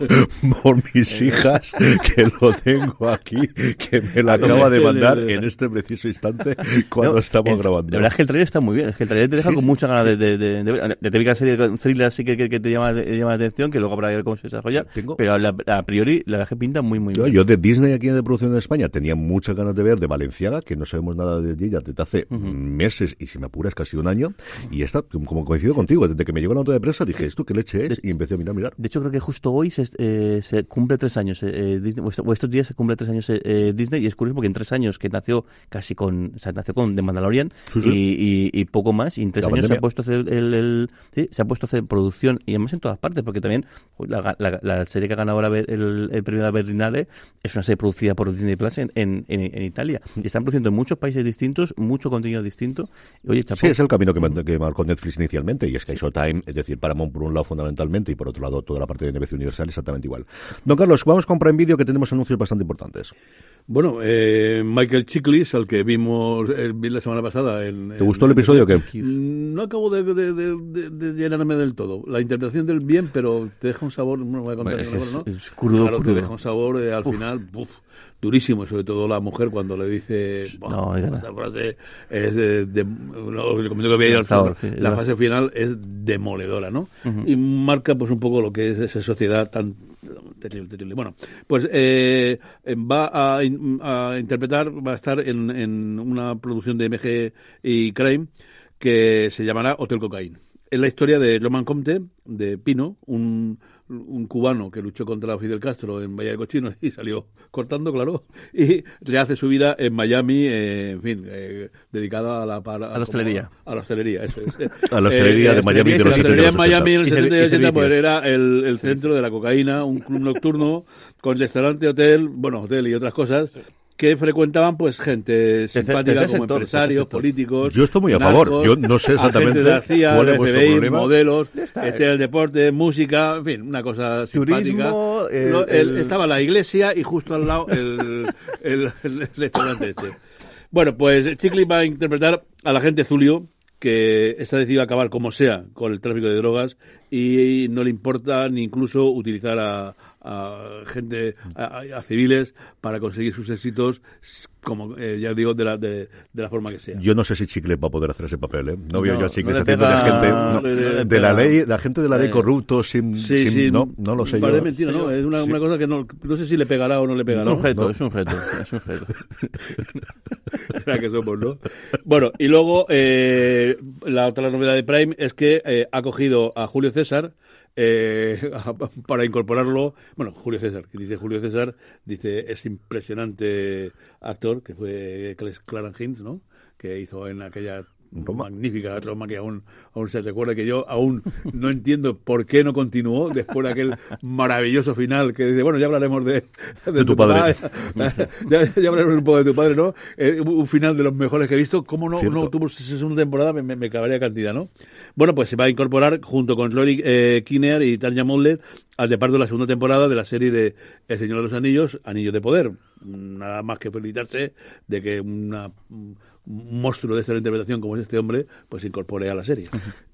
por mis hijas que lo tengo aquí, que me lo acaba de mandar en este preciso instante cuando No, estamos el- grabando. La verdad es que el trailer está muy bien. Es que el trailer te deja con mucha ganas de, de, de, de ver. La típica serie de thriller así que, que, que te llama, te llama la atención, que luego habrá que ver cómo se desarrolla. Tengo- Pero la- a priori, la verdad es que pinta muy, muy Yo, bien. yo de Disney aquí de producción en España tenía muchas ganas de ver de Valenciaga, que no sabemos nada de ella desde hace meses y si me apuras casi un año. Y esta, como coincido contigo, desde que me llegó la nota de prensa dije, ¿esto qué leche es? Y empecé a mirar, mirar. De hecho, creo que justo hoy se, eh, se cumple tres años eh, eh, Disney, o est- o estos días se cumple tres años eh, eh, Disney, y es curioso porque en tres años que nació casi con, o sea, nació con The Mandalorian Sí, sí. Y, y, y poco más, y en tres La años se ha puesto a hacer el, el- sí, se ha puesto a hacer producción, y además en todas partes, porque también la, la- la serie que ha ganado ahora el, el premio de Berlinale es una serie producida por Disney Plus en, en, en- en Italia. Y están produciendo en muchos países distintos, mucho contenido distinto. Y, oye, chapó. Sí, es el camino que, que marcó Netflix inicialmente, y es que Showtime, es decir, Paramount por un lado fundamentalmente, y por otro lado toda la parte de NBC Universal exactamente igual. Don Carlos, vamos con Prime Video que tenemos anuncios bastante importantes. Bueno, eh, Michael Chiklis, al que vimos eh, vi la semana pasada. En, ¿Te gustó el episodio o qué? No acabo de, de- de- de- de llenarme del todo. La interpretación del bien, pero te deja un sabor, no voy a contar Bueno, el sabor, ¿no? es crudo, Claro, crudo. te deja un sabor eh, al final uf, durísimo, y sobre todo la mujer cuando le dice... "Buah, No, esa frase es eh, de, no, comentario que había ahí al Devastador, final, sí, La fase final es demoledora, ¿no? Y marca pues un poco lo que es esa sociedad tan terrible, terrible. Bueno, pues eh, va a, in- a interpretar, va a estar en, en una producción de MG y Crime que se llamará Hotel Cocaine. Es la historia de Loman Comte, de Pino, un, un cubano que luchó contra Fidel Castro en Bahía de Cochinos y salió cortando, claro, y rehace su vida en Miami, eh, en fin, eh, dedicada a la... para- A la hostelería. como- A la hostelería, eso es. A la hostelería de Miami de la los 70 y hostelería en Miami en 80. el Y 70 y servi- y 80 pues era el, el centro de la cocaína, un club nocturno con restaurante, hotel, bueno, hotel y otras cosas. Que frecuentaban pues gente simpática como sector, empresarios, políticos. Yo estoy muy a narcos, favor. Yo no sé exactamente de la CIA, cuál es vuestro problema. modelos, está. este el deporte, música, en fin, una cosa simpática. Turismo, el- el- el- estaba la iglesia y justo al lado el, el- el restaurante este. Bueno, pues Chicli va a interpretar al agente Zulio, que está decidido a acabar como sea con el tráfico de drogas y no le importa ni incluso utilizar a, a gente, a, a civiles para conseguir sus éxitos, como eh, ya digo, de la, de, de la forma que sea. Yo no sé si Chicle va a poder hacer ese papel, ¿eh? No, veo No, yo a Chicle no le haciendo de gente, no no, le- le de la ley, la gente de la ley Eh. corrupto, sin, Sí, sin- sí, no, no lo sé yo. mentiras, ¿no? Es una, una cosa que no, no sé si le pegará o no le Es pegará. un reto, No. es un reto, es un reto. Era que somos, ¿no? Bueno, y luego eh, la otra novedad de Prime es que eh, ha cogido a Julio César eh, para incorporarlo. Bueno, Julio César, que dice Julio César, dice es impresionante actor, que fue Clarence Hinds, ¿no? Que hizo en aquella Roma. magnífica Roma que aún, aún se recuerda que yo aún no entiendo por qué no continuó después de aquel maravilloso final que dice, bueno, ya hablaremos de, De tu padre. ya, ya hablaremos un poco de tu padre, ¿no? Eh, un final de los mejores que he visto. ¿Cómo no, Cierto. no tuvo esa segunda temporada? Me, me, cantidad, ¿no? Bueno, pues se va a incorporar junto con Rory eh, Kinnear y Tanya Moller al reparto de la segunda temporada de la serie de El Señor de los Anillos, Anillos de Poder. Nada más que felicitarse de que una, un monstruo de esta interpretación como es este hombre, pues se incorpore a la serie.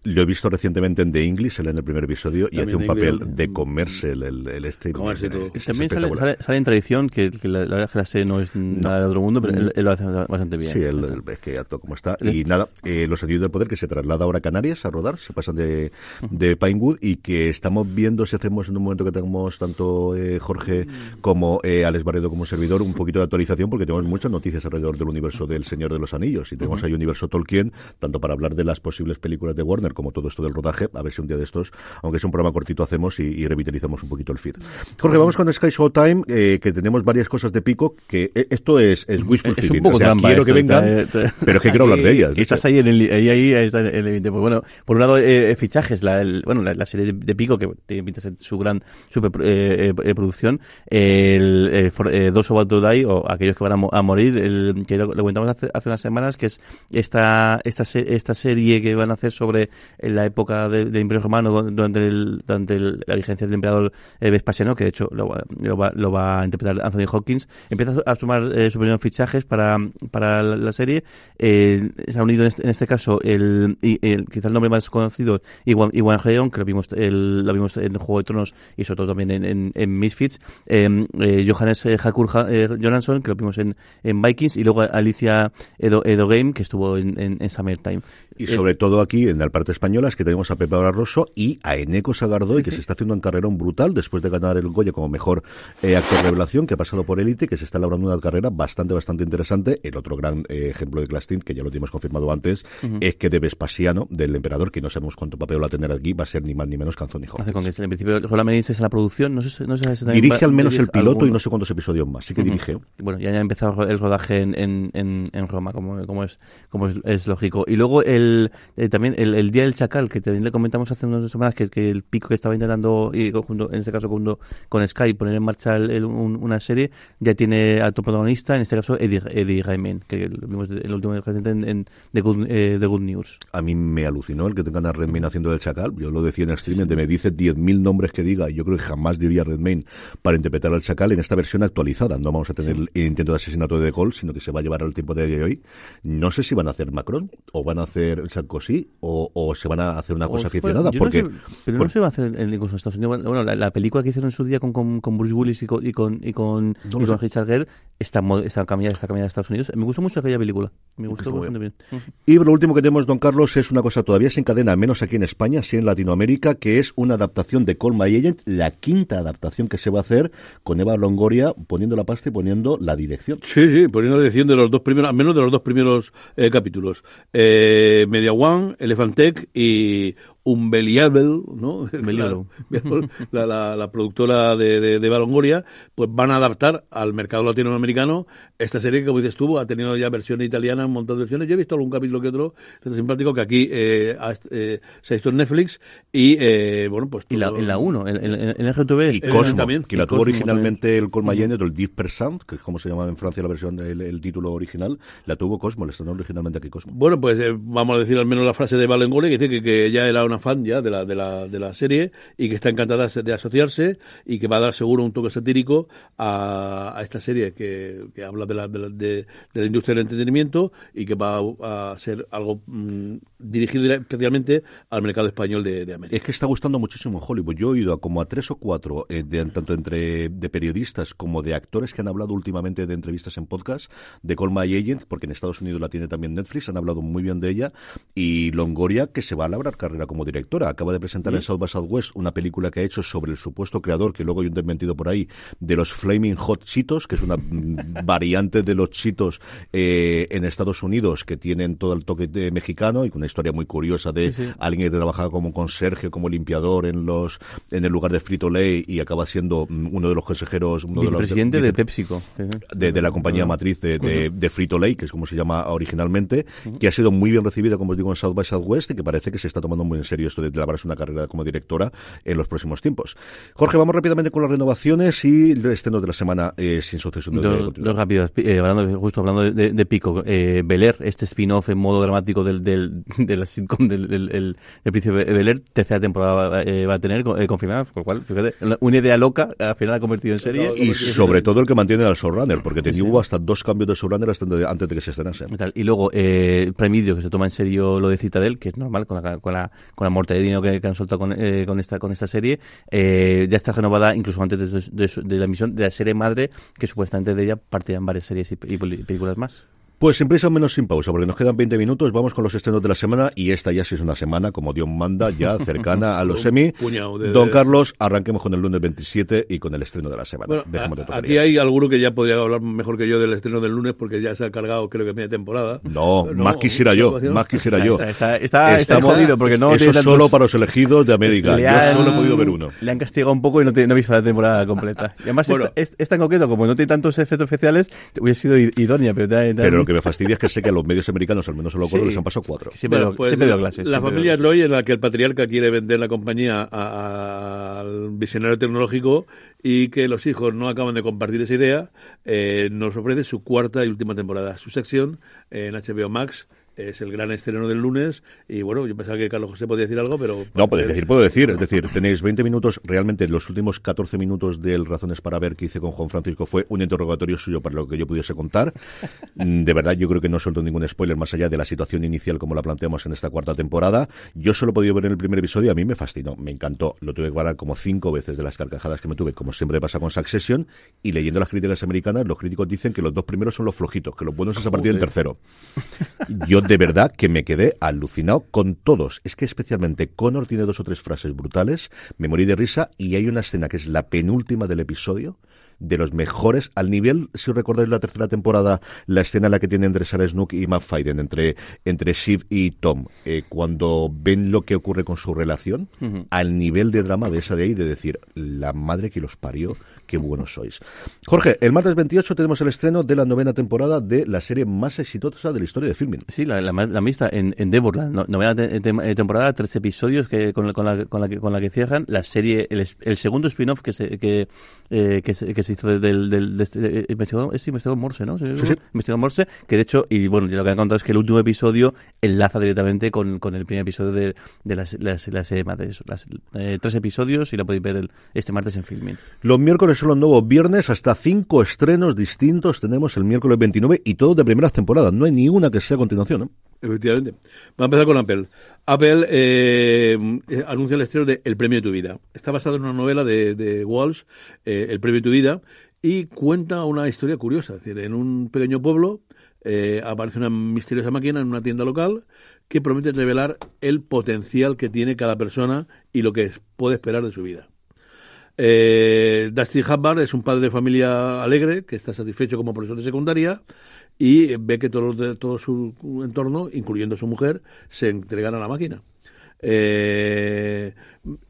Lo he visto recientemente en The English, él en el primer episodio, y También hace un The papel English. de comerse el, el, el este. Comerse todo. es También sale, sale, sale en tradición, que, que la, la verdad es que la serie no es nada de otro mundo, pero él, él lo hace bastante bien. Sí, él, él- es que actúa como está. Y nada, eh, los anillos del poder que se traslada ahora a Canarias a rodar, se pasan de, de Pinewood y que estamos viendo si hacemos en un momento que tengamos tanto eh, Jorge como eh, Alex Barredo como servidor un poquito de actualización porque tenemos muchas noticias alrededor del universo del Señor de los Anillos y tenemos ahí universo Tolkien, tanto para hablar de las posibles películas de Warner como todo esto del rodaje, a ver si un día de estos, aunque es un programa cortito, hacemos y, y revitalizamos un poquito el feed. Jorge, vamos con Sky Showtime, eh, que tenemos varias cosas de pico, que eh, esto es, es wishful Es un thinking. poco o sea, trampa quiero esto, que vengan, está- está- pero es que quiero hablar de ellas. Estás ahí en el, ahí, ahí está en el límite. Pues bueno, por un lado, eh, fichajes, la, el- bueno, la, la serie de, Pico, que tiene su gran super eh, eh, eh, producción, el, eh, for- eh, About to Die, o aquellos que van a, mo- a morir, el, que lo, lo comentamos hace, hace unas semanas, que es esta, esta, esta serie que van a hacer sobre la época de- del Imperio Romano du- durante, el, durante el- la vigencia del emperador eh, Vespasiano, que de hecho lo, lo, va, lo va a interpretar Anthony Hopkins, empieza a sumar eh, primeros fichajes para, para la, la serie. Eh, se ha unido en este, en este caso el, y- el quizá el nombre más conocido, Iwan, Iwan Reon, que lo vimos, el, lo vimos en Juego de Tronos y sobre todo también en, en, en Misfits. Eh, eh, Johannes eh, Hakur Johansson, que lo vimos en, en Vikings. Y luego Alicia Edo, Edo Game, que estuvo en, en, en Summertime. Y sobre todo aquí, en la parte española, es que tenemos a Pepe Barroso y a Eneco Sagardoy, que se está haciendo un carrerón brutal después de ganar el Goya como mejor eh, actor revelación, que ha pasado por élite, que se está elaborando una carrera bastante, bastante interesante. El otro gran eh, ejemplo de Clastin, que ya lo tenemos confirmado antes, es que de Vespasiano, del emperador, que no sabemos cuánto papel va a tener aquí, va a ser ni más ni menos que Anthony Hace con que en principio en la producción. No sé, no sé si Dirige va- al menos el piloto y no sé cuántos episodios más, sí que dirige. Bueno, ya ha empezado el rodaje en, en, en, en Roma, como, como, es, como es, es lógico. Y luego el eh, también el, el Día del Chacal, que también le comentamos hace unas semanas, que, que el pico que estaba intentando, y junto, en este caso junto con Sky, poner en marcha el- el- un- una serie, ya tiene a tu protagonista, en este caso Eddie, Eddie Rayman, que lo vimos el último reciente en, en The, Good, eh, The Good News. A mí me alucinó el que tengan a Redmayne haciendo del Chacal. Yo lo decía en el streaming, de me dice 10.000 nombres que diga, y yo creo que jamás diría Redmayne para interpretar al Chacal en esta versión actualizada. No vamos a tener el intento de asesinato de Gaulle, sino que se va a llevar al tiempo de hoy. No sé si van a hacer Macron, o van a hacer Sarkozy, o, o se van a hacer una cosa aficionada, yo no porque... sé, pero por- no se va a hacer en, Estados Unidos. Bueno, la, la película que hicieron en su día con, con, con Bruce Willis y con, y con, y con, No y con. Richard Gere está, está cambiada está cambiada a Estados Unidos. Me gustó mucho aquella película. Me gustó bastante bien. Y lo último que tenemos, don Carlos, es una cosa todavía se encadena, menos aquí en España, sí en Latinoamérica, que es una adaptación de Call My Agent, la quinta adaptación que se va a hacer con Eva Longoria poniendo la pasta y poniendo la dirección. Sí, sí, poniendo la edición de los dos primeros, al menos de los dos primeros eh, capítulos. Eh, Media One, Elephant Tech y Unbelievable, ¿no? La, la, la, productora de, de, de, Balongoria, pues van a adaptar al mercado latinoamericano esta serie que, como dices tú, ha tenido ya versiones italianas, un montón de versiones. Yo he visto algún capítulo que otro, es simpático, que aquí eh, eh, se ha visto en Netflix y, eh, bueno, pues... Y la, en la 1, en, en, en el GTV. Y Cosmo, también. que la tuvo originalmente el Colma Jenner, el Deep Sound, que es como se llama en Francia la versión, el, el título original, la tuvo Cosmo, le estrenó originalmente aquí Cosmo. Bueno, pues vamos a decir al menos la frase de Balongoria, que dice que, que ella era una fan ya de la, de, la, de la serie y que está encantada de asociarse y que va a dar seguro un toque satírico a, a esta serie que, que habla de la, de, la, de, de la industria del entretenimiento y que va a, ser algo mmm, dirigido especialmente al mercado español de, de, América. Es que está gustando muchísimo Hollywood. Yo he oído a como a tres o cuatro, eh, de, tanto entre de periodistas como de actores que han hablado últimamente de entrevistas en podcast, de Colma y Agent, porque en Estados Unidos la tiene también Netflix, han hablado muy bien de ella, y Longoria, que se va a labrar carrera como directora. Acaba de presentar ¿Sí? en South by Southwest una película que ha hecho sobre el supuesto creador, que luego hay un desmentido por ahí, de los Flaming Hot Cheetos, que es una variante de los Cheetos eh, en Estados Unidos, que tienen todo el toque de mexicano y con una historia muy curiosa de sí, sí. alguien que trabajaba como conserje, como limpiador en los en el lugar de Frito Lay y acaba siendo uno de los consejeros, uno de los presidente de, de, PepsiCo, de, de, la compañía matriz de, de, de, Frito Lay, que es como se llama originalmente, que ha sido muy bien recibida, como os digo, en South by Southwest y que parece que se está tomando muy en serio esto de labrarse una carrera como directora en los próximos tiempos. Jorge, vamos rápidamente con las renovaciones y el estreno de la semana eh, sin sucesión de Dos, dos rápidos, eh, hablando, justo hablando de, de Pico, eh, Beler, este spin-off en modo dramático del, del, de la sitcom del, del, del, del príncipe Beler, tercera temporada eh, va a tener eh, confirmada, por lo cual, fíjate, una idea loca, al final ha convertido en serie. Y sobre todo el que mantiene al showrunner, porque tenía, sí, hubo hasta dos cambios de showrunner hasta de, antes de que se estrenase. Y, y luego, eh, Prime Video, que se toma en serio lo de Citadel, que es normal con la, con la, con la muerte de dinero que, han soltado con, eh, con, esta, con esta serie, eh, ya está renovada incluso antes de, la emisión de la serie madre, que supuestamente de ella partían varias series y películas más. Pues sin prisa menos sin pausa, porque nos quedan 20 minutos, vamos con los estrenos de la semana y esta ya sí es una semana, como Dios manda, ya cercana a los semi. Don Carlos, arranquemos con el lunes 27 y con el estreno de la semana. Bueno, a, aquí hay alguno que ya podría hablar mejor que yo del estreno del lunes porque ya se ha cargado creo que media temporada. No, no más quisiera yo, más quisiera yo. Está, está, está, está jodido porque no Eso tantos... solo para los elegidos de América, han, yo solo he podido ver uno. Le han castigado un poco y no, te, no he visto la temporada completa. Y además bueno, es, es, tan concreto, como no tiene tantos efectos especiales, hubiese sido idónea. Pero, te, te, pero que me fastidia es que sé que a los medios americanos, al menos a los sí. les han pasado cuatro. Siempre, bueno, pues, siempre veo clases. La familia Roy, en la que el patriarca quiere vender la compañía al visionario tecnológico y que los hijos no acaban de compartir esa idea, eh, nos ofrece su cuarta y última temporada, su sección en HBO Max es el gran estreno del lunes y bueno, yo pensaba que Carlos José podía decir algo, pero... No, puede decir, puedo decir, es decir, tenéis 20 minutos, realmente los últimos 14 minutos del Razones para Ver que hice con Juan Francisco fue un interrogatorio suyo para lo que yo pudiese contar. Mm, de verdad, yo creo que no suelto ningún spoiler más allá de la situación inicial como la planteamos en esta cuarta temporada. Yo solo he podido ver en el primer episodio, a mí me fascinó, me encantó, lo tuve que parar como cinco veces de las carcajadas que me tuve, como siempre pasa con Succession, y leyendo las críticas americanas, los críticos dicen que los dos primeros son los flojitos, que los buenos es a partir del tercero. Yo de verdad que me quedé alucinado con todos. Es que especialmente Connor tiene dos o tres frases brutales, me morí de risa y hay una escena que es la penúltima del episodio de los mejores al nivel, si os recordáis la tercera temporada, la escena en la que tiene entre Sarah Snook y Matt Faiden, entre, entre Shiv y Tom, eh, cuando ven lo que ocurre con su relación, uh -huh. al nivel de drama de esa de ahí, de decir, la madre que los parió, qué buenos sois. Jorge, el martes 28 tenemos el estreno de la novena temporada de la serie más exitosa de la historia de filming. Sí, la, la, la mixta en, en Devor, la novena te, te, eh, temporada, tres episodios que, con, con, la, con, la, que, con la que cierran la serie, el, el segundo spin-off que se, que, eh, que, se, que se hizo del, del de este investigador, es investigador Morse, ¿no? Sí, sí. Investigador Morse, que de hecho, y bueno, lo que han contado es que el último episodio enlaza directamente con, con el primer episodio de, de la, serie Madres. Las, eh, tres episodios y la podéis ver el, este martes en Filmin. Los miércoles son los nuevos viernes, hasta cinco estrenos distintos tenemos el miércoles 29 y todos de primeras temporadas. No hay ni una que sea continuación, ¿eh? Efectivamente. Va a empezar con Apple. Apple eh, anuncia el estreno de El Premio de tu Vida. Está basado en una novela de, de Walsh, eh, El Premio de tu Vida, y cuenta una historia curiosa. Es decir, en un pequeño pueblo eh, aparece una misteriosa máquina en una tienda local que promete revelar el potencial que tiene cada persona y lo que puede esperar de su vida. Eh, Dustin Hubbard es un padre de familia alegre que está satisfecho como profesor de secundaria y ve que todo, todo su entorno, incluyendo su mujer, se entregan a la máquina. Eh,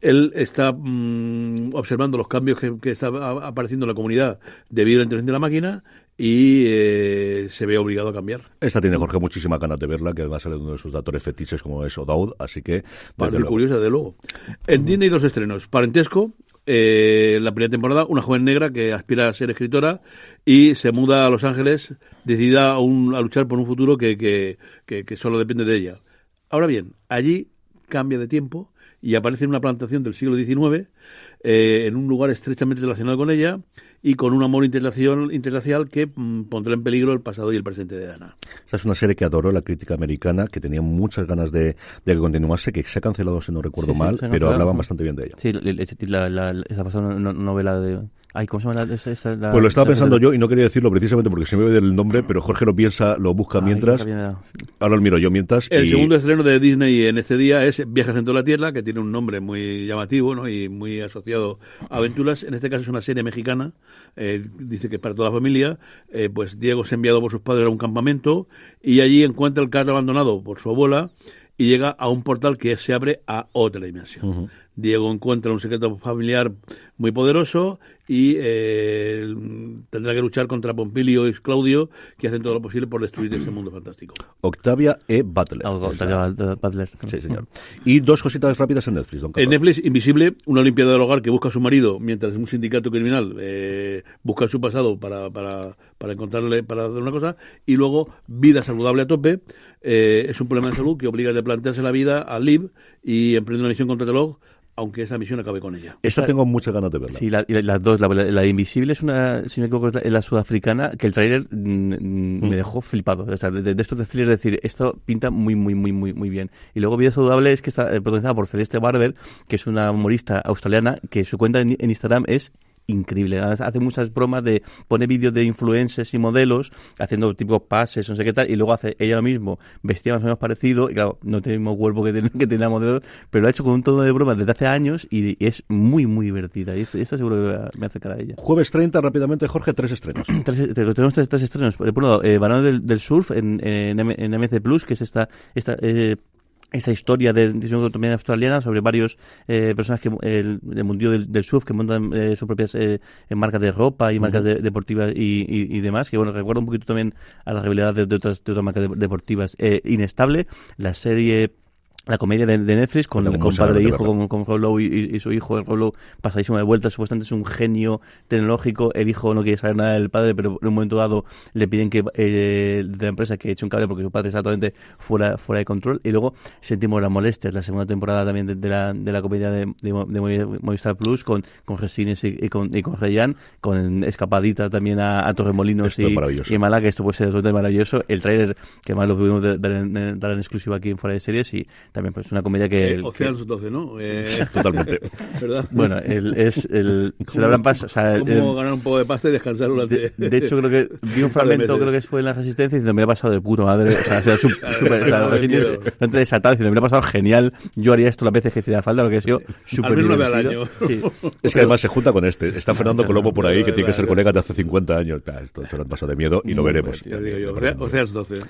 él está mm, observando los cambios que, que está apareciendo en la comunidad debido a la intervención de la máquina y eh, se ve obligado a cambiar. Esta tiene Jorge muchísimas ganas de verla, que además sale de uno de sus actores fetiches como es O'Dowd, así que... Para curiosa, de luego. En Disney dos estrenos. Parentesco, eh, la primera temporada, una joven negra que aspira a ser escritora y se muda a Los Ángeles decidida a, un- a luchar por un futuro que, que, que- solo depende de ella. Ahora bien, allí cambia de tiempo y aparece en una plantación del siglo XIX, eh, en un lugar estrechamente relacionado con ella y con un amor interracial, interracial que mm, pondrá en peligro el pasado y el presente de Ana. Esta es una serie que adoró la crítica americana, que tenía muchas ganas de, de que continuase, que se ha cancelado, si no recuerdo Sí, mal, pero hablaban bastante bien de ella. Sí, la, la, la- esa pasada no- novela de... Ay, ¿cómo se llama la, esa- esa- la- Pues lo estaba la- pensando la- yo y no quería decirlo precisamente porque se me ve el nombre, pero Jorge lo piensa, lo busca Ay, mientras. Ahora lo miro yo mientras. El y- segundo estreno de Disney en este día es Viajes en toda la Tierra, que tiene un nombre muy llamativo ¿no? y muy asociado a aventuras. En este caso es una serie mexicana, eh, dice que es para toda la familia. Eh, pues Diego es enviado por sus padres a un campamento y allí encuentra el carro abandonado por su abuela y llega a un portal que se abre a otra dimensión. Diego encuentra un secreto familiar muy poderoso y eh, tendrá que luchar contra Pompilio y Claudio, que hacen todo lo posible por destruir ese mundo fantástico. Octavia E. Butler. Octavia Butler. Sí, señor. Y dos cositas rápidas en Netflix, don En Carlos. Netflix, Invisible, una Olimpiada del Hogar que busca a su marido mientras un sindicato criminal eh, busca su pasado para, para, para encontrarle, para hacer una cosa. Y luego, Vida Saludable a tope. eh, es un problema de salud que obliga a replantearse la vida a Liv y emprende una misión contra el reloj, aunque esa misión acabe con ella. Esta tengo muchas ganas de verla. Sí, la- las dos. La, la de Invisible es una, si no me equivoco, es la, sudafricana, que el tráiler mm, mm, me dejó flipado. O sea, de, de estos de thrillers, decir, esto pinta muy, muy, muy, muy, muy bien. Y luego Vida Saludable es que está eh, protagonizada por Celeste Barber, que es una humorista australiana, que su cuenta en, en Instagram es increíble. Hace muchas bromas de pone vídeos de influencers y modelos haciendo tipo pases, no sé qué tal, y luego hace ella lo mismo, vestida más o menos parecido, y claro, no tiene el mismo cuerpo que tiene, que tiene la modelo, pero lo ha hecho con un tono de broma desde hace años y, y es muy, muy divertida. Y esta, esta seguro que me acercará a ella. Jueves 30, rápidamente, Jorge, tres estrenos. Tres- te- tenemos tres, tres estrenos. Por un lado, eh, del, del Surf en, en, en MC Plus, que es esta, esta eh, esta historia de diseño también australiana sobre varios eh, personas que el, del mundo del, del surf que montan eh, sus propias eh, marcas de ropa y marcas de- deportivas y, y- y demás que bueno recuerda un poquito también a la rivalidad de, de otras de otras marcas de- deportivas Eh, inestable. La serie la comedia de, de Netflix con, Tengo con mucha padre e hijo, con, con Rob Lowe y, y- su hijo. El Rob Lowe pasadísimo de vuelta, supuestamente es un genio tecnológico. El hijo no quiere saber nada del padre, pero en un momento dado le piden que eh, de la empresa que eche un cable porque su padre está totalmente fuera, fuera de control. Y luego sentimos las molestias, la segunda temporada también de, de la, de la comedia de, de, Mo- de Movi- Movistar Plus con, con Resines y, y con, y con Reyan, con escapadita también a, a Torremolinos Esto y, y Málaga, esto puede ser absolutamente maravilloso. El tráiler, que más lo pudimos dar en, dar en exclusiva aquí en Fuera de Series, y también pues una comedia que... Eh, el- Oceanos 12, ¿no? Eh, Totalmente. ¿Verdad? bueno, el, es el, se lo habrán pasado. O sea, el- Cómo ganar un poco de pasta y descansar durante... de, de hecho, creo que vi un fragmento, creo que fue en la Resistencia, y me lo ha pasado de puta madre. O sea, o sea, la Resistencia, Miedo. bastante desatado, diciendo, me lo ha pasado genial. Yo haría esto las veces que hiciera falta, lo que ha sido súper menos una vez al divertido. año. Sí. Es que además se junta con este. Está Fernando Colombo por ahí, que tiene que ser colega de hace 50 años. Esto se lo han pasado de miedo y lo veremos. Ya digo yo, Ocea- Oceanos 12.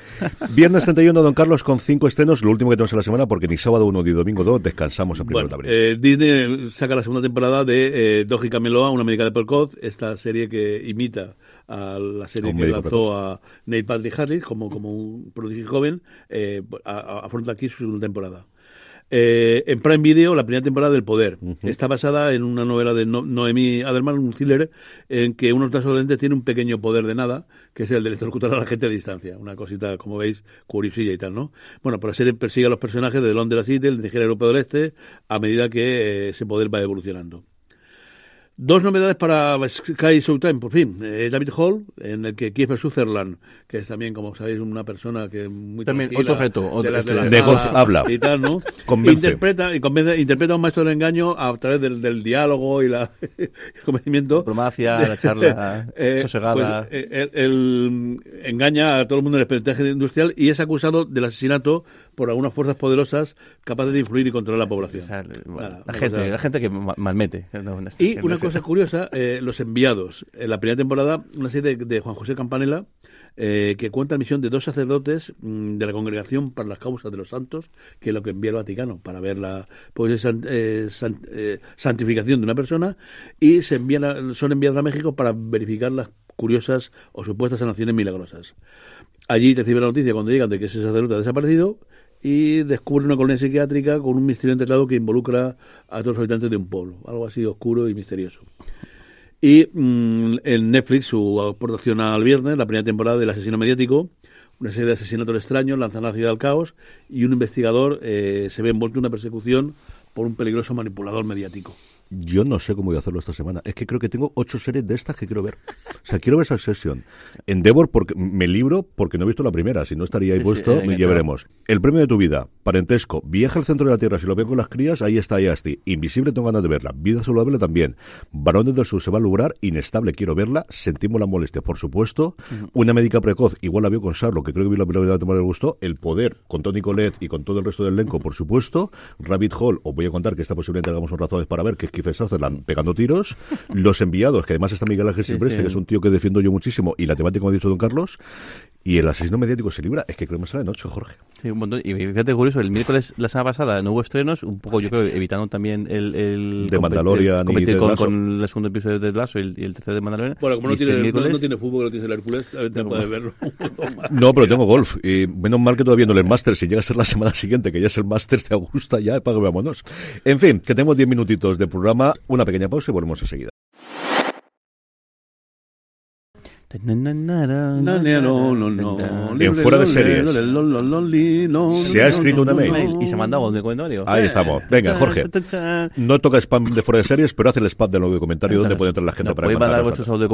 Viernes 31, don Carlos, con cinco estrenos, lo último que tenemos en la semana, porque ni sábado 1 ni domingo 2 descansamos a primero Bueno, de abril. eh, Disney saca la segunda temporada de eh, Dog y Cameloa, una médica de Percot, esta serie que imita a la serie que lanzó a Neil Patrick Harris como, como un prodigio joven, eh, a- a- afronta aquí su segunda temporada. Eh, en Prime Video, la primera temporada del Poder. Está basada en una novela de No- Noemi Adelman, un thriller, en que uno de los adolescentes tiene un pequeño poder de nada, que es el de electrocutar a la gente a distancia. Una cosita, como veis, curiosilla y tal, ¿no? Bueno, pues la serie persigue a los personajes de Londres a City, el Nigeria Europeo del Este, a medida que eh, ese poder va evolucionando. Dos novedades para Sky Showtime, por fin. Eh, David Hall, en el que Kiefer Sutherland, que es también, como sabéis, una persona que muy También otro reto, otro- de, las- de las De habla. y tal, ¿no? Convence. Interpreta, y convence- interpreta a un maestro del engaño a través del, del diálogo y la el convencimiento. Diplomacia, la charla Eh, sosegada. pues, eh, él, él engaña a todo el mundo en el espionaje industrial y es acusado del asesinato por algunas fuerzas poderosas capaces de influir y controlar la población. O sea, la, una gente, cosa- la gente que ma- malmete. No, y una no- cosa curiosa, eh, Los Enviados. En la primera temporada, una serie de, de Juan José Campanella eh, que cuenta la misión de dos sacerdotes mm, de la Congregación para las Causas de los Santos, que es lo que envía el Vaticano para ver la pues, eh, san- eh, santificación de una persona, y se envían a- son enviados a México para verificar las curiosas o supuestas sanaciones milagrosas. Allí reciben la noticia cuando llegan de que ese sacerdote ha desaparecido y descubren una colonia psiquiátrica con un misterio enterrado que involucra a todos los habitantes de un pueblo. Algo así oscuro y misterioso. Y mm, en Netflix, su aportación al viernes, la primera temporada del asesino mediático, una serie de asesinatos extraños lanzan a la ciudad al caos y un investigador eh, se ve envuelto en una persecución por un peligroso manipulador mediático. Yo no sé cómo voy a hacerlo esta semana. Es que creo que tengo ocho series de estas que quiero ver. O sea, quiero ver esa sesión. Endeavor, porque me libro porque no he visto la primera. Si no estaría ahí Sí, sí, puesto, ya claro. veremos. El premio de tu vida, parentesco, viaja al centro de la Tierra. Si lo veo con las crías, ahí está Yasti. Invisible, tengo ganas de verla. Vida saludable también. Varones del Sur se va a lograr. Inestable, quiero verla. Sentimos la molestia, por supuesto. Una médica precoz, igual la veo con Sarlo, que creo que vi la primera temporada le gustó. El poder, con Tony Colette y con todo el resto del elenco, por supuesto. Rabbit Hole, os voy a contar que esta posiblemente hagamos un razones para ver, que es Kiefer Sutherland pegando tiros. Los enviados, que además está Miguel Ángel Sí, Silvestre, sí. que es un tío que defiendo yo muchísimo, y la temática, como ha dicho don Carlos. Y el asesino mediático se libra. Es que creo que me sale en ocho, Jorge. Sí, un montón. Y fíjate, curioso, el miércoles, la semana pasada, no hubo estrenos, un poco, yo creo, evitando también el... el De Mandalorian y Ted con, con el segundo episodio de Lasso y el, y el tercero de Mandalorian. Bueno, como no Viste tiene, el no, miércoles, no tiene fútbol, no tiene el Hércules, a ver, te puedes verlo. No, pero tengo golf. Y menos mal que todavía no el máster. Si llega a ser la semana siguiente, que ya es el máster de Augusta, ya pago, vámonos. En fin, que tenemos diez minutitos de programa, una pequeña pausa y volvemos enseguida. En fuera de series. Se ha escrito una mail. Y se mandaba un comentario. Ahí estamos. Venga, Jorge. No toca spam de fuera de series, pero hace el spam del nuevo comentario donde puede entrar la gente Nos para mandar vuestros audio,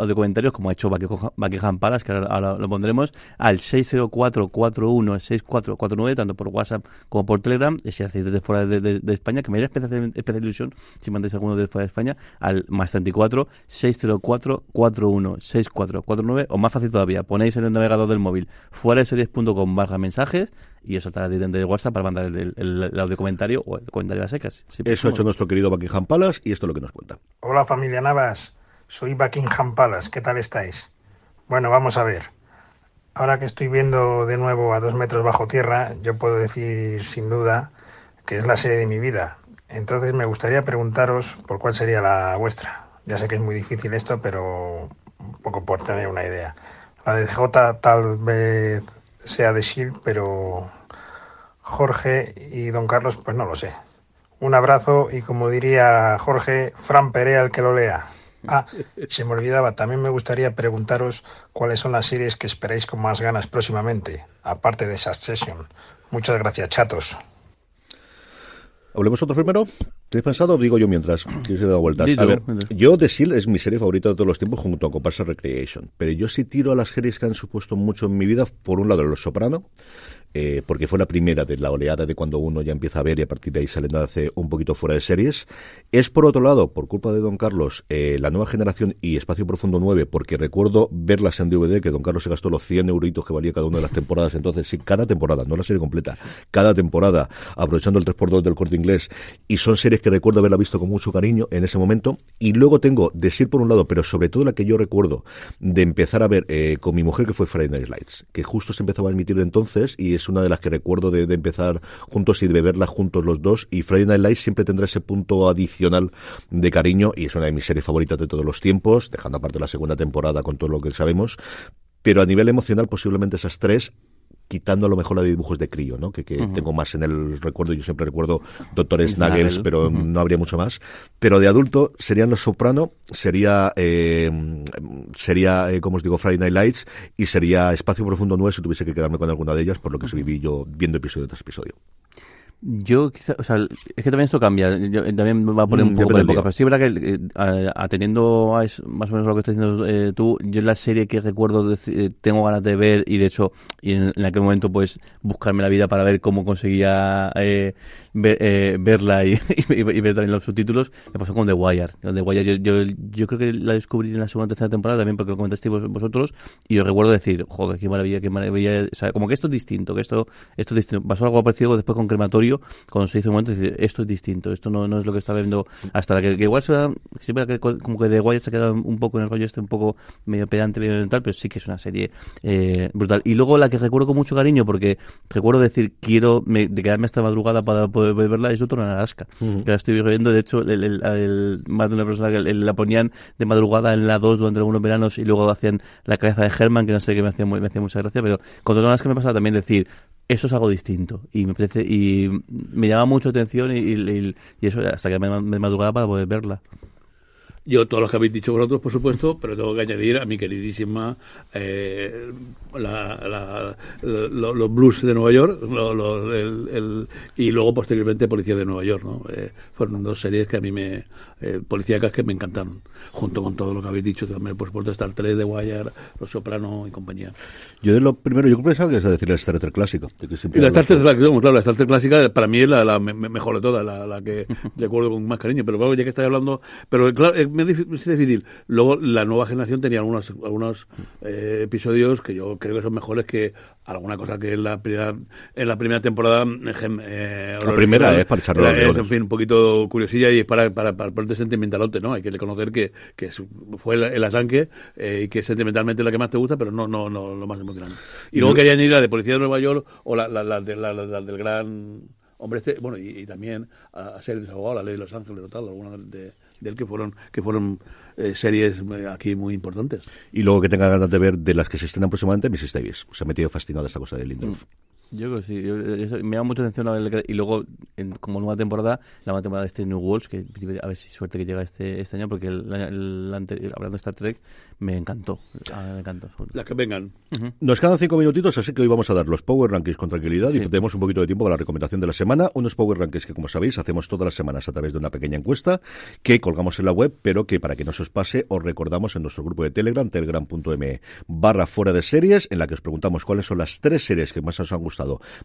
audio comentarios, como ha hecho Buckingham Palace, que ahora, lo pondremos, al 604416449, tanto por WhatsApp como por Telegram, y si hacéis desde fuera de, de- de España, que me haría especial, especial ilusión si mandáis alguno desde fuera de España, al más 34 604416449, o más fácil todavía, ponéis en el navegador del móvil fuera de series.com barra mensajes y os saltará directamente de WhatsApp para mandar el, el, el audio comentario o el comentario a secas. Eso ha hecho nuestro querido Buckingham Palace y esto es lo que nos cuenta. Hola familia Navas, soy Buckingham Palace, ¿qué tal estáis? Bueno, vamos a ver. Ahora que estoy viendo de nuevo a dos metros bajo tierra, yo puedo decir sin duda que es la serie de mi vida. Entonces me gustaría preguntaros por cuál sería la vuestra. Ya sé que es muy difícil esto, pero un poco por tener una idea. La de J tal vez sea de Shield, pero Jorge y don Carlos, pues no lo sé. Un abrazo y como diría Jorge, Fran Perea el que lo lea. Ah, se me olvidaba, también me gustaría preguntaros cuáles son las series que esperáis con más ganas próximamente, aparte de Succession. Muchas gracias, chatos. ¿Hablemos otro primero? ¿Tenéis pensado? Digo yo mientras, que se da vueltas. Dilo, a ver, yo The Shield es mi serie favorita de todos los tiempos junto a Comparsa Recreation. Pero yo sí tiro a las series que han supuesto mucho en mi vida. Por un lado, Los Soprano, eh, porque fue la primera de la oleada de cuando uno ya empieza a ver y a partir de ahí saliendo hace un poquito fuera de series. Es por otro lado, por culpa de Don Carlos, eh, la nueva generación y Espacio Profundo 9, porque recuerdo verlas en DVD, que Don Carlos se gastó los 100 euritos que valía cada una de las temporadas. Entonces, sí, cada temporada, no la serie completa, cada temporada, aprovechando el 3x2 del corte inglés. Y son series que recuerdo haberla visto con mucho cariño en ese momento. Y luego tengo Decir por un lado, pero sobre todo la que yo recuerdo de empezar a ver eh, con mi mujer, que fue Friday Night Lights, que justo se empezaba a emitir de entonces y es una de las que recuerdo de, empezar juntos y de verla juntos los dos. Y Friday Night Lights siempre tendrá ese punto adicional de cariño y es una de mis series favoritas de todos los tiempos, dejando aparte la segunda temporada con todo lo que sabemos. Pero a nivel emocional, posiblemente esas tres quitando a lo mejor la de dibujos de crío, ¿no? Que, que tengo más en el recuerdo, yo siempre recuerdo Doctor Snuggles, Snuggle. pero no habría mucho más. Pero de adulto serían Los Soprano, sería, eh, sería, eh, como os digo, Friday Night Lights y sería Espacio Profundo 9 si tuviese que quedarme con alguna de ellas, por lo que viví yo viendo episodio tras episodio. Yo, quizá, o sea, es que también esto cambia. Yo, eh, también me va a poner Mm, un poco por época. Pero sí es verdad que, eh, atendiendo a es- más o menos lo que estás diciendo eh, tú, yo la serie que recuerdo, deci- eh, tengo ganas de ver y de hecho, y en, en aquel momento, pues, buscarme la vida para ver cómo conseguía eh, ver- eh, verla y, y, y ver también los subtítulos, me pasó con The Wire. Con The Wire yo, yo, yo creo que la descubrí en la segunda o tercera temporada también porque lo comentasteis vos- vosotros y yo recuerdo decir, joder, qué maravilla, qué maravilla. O sea, como que esto es distinto, que esto, esto es distinto. Pasó algo parecido después con Crematorio cuando se hizo un momento, decir, esto es distinto, esto no, no es lo que está viendo hasta la que, que igual se va, siempre que, como que The Wire se ha quedado un poco en el rollo este, un poco medio pedante, medio tal, pero sí que es una serie eh, brutal. Y luego la que recuerdo con mucho cariño, porque recuerdo decir, quiero me, de quedarme esta madrugada para poder verla, es otro en Alaska. Que la estoy viendo, de hecho, el, el- el- más de una persona que la ponían de madrugada en la 2 durante algunos veranos y luego hacían la cabeza de Herman, que no sé qué me hacía, me hacía mucha gracia, pero con Alaska me pasaba también decir, eso es algo distinto y me parece y me llama mucho atención y, y- eso hasta que me, me madrugada para poder verla. Yo, todos los que habéis dicho vosotros, por supuesto, pero tengo que añadir a mi queridísima eh, la- la- lo- los blues de Nueva York lo- lo- el- el- y luego posteriormente Policía de Nueva York. ¿no? Eh, fueron dos series que a mí me. Eh, policíacas que me encantaron, junto con todo lo que habéis dicho también, por supuesto, Star Trek, The Wire, Los Soprano y compañía. Yo de lo primero, yo pensaba que es decir el Star Trek de que siempre Y la Star Trek, de- la- claro, la Star Trek clásica para mí es la, la me- me- mejor de todas, la, la que recuerdo con más cariño. Pero claro, ya que estáis hablando, pero claro, eh, me es difí- es difícil. Luego la nueva generación tenía algunos algunos eh, episodios que yo creo que son mejores que alguna cosa que en la primera en la primera temporada. eh, La primera es para echarle era- los es, en fin, un poquito curiosilla y es para, para, para ponerte sentimentalote, ¿no? Hay que reconocer que, que fue el, el arranque eh, y que sentimentalmente es la que más te gusta, pero no, no, no lo más emocionante. Y luego quería añadir la de Policía de Nueva York o la, la, la, la- del gran hombre este, bueno, y, y también a, a series abogados, la ley de Los Ángeles o tal, algunas de, de él que fueron, que fueron eh, series eh, aquí muy importantes. Y luego que tenga ganas de ver de las que se estrenan próximamente, Mrs. Davis. Se ha metido fascinado esta cosa de Lindelof. Yo creo que sí. Yo- eso- me llama mucha atención el- y luego en- como nueva temporada, la nueva temporada de este New Worlds, que a ver si suerte que llega este, este año, porque el, el ante- hablando de Star Trek, me encantó. Me encantó. Las que vengan. Nos quedan cinco minutitos, así que hoy vamos a dar los Power Rankings con tranquilidad Sí. y tenemos un poquito de tiempo para la recomendación de la semana. Unos Power Rankings que, como sabéis, hacemos todas las semanas a través de una pequeña encuesta que colgamos en la web, pero que para que no se os pase, os recordamos en nuestro grupo de Telegram, telegram.me barra fuera de series, en la que os preguntamos cuáles son las tres series que más os han gustado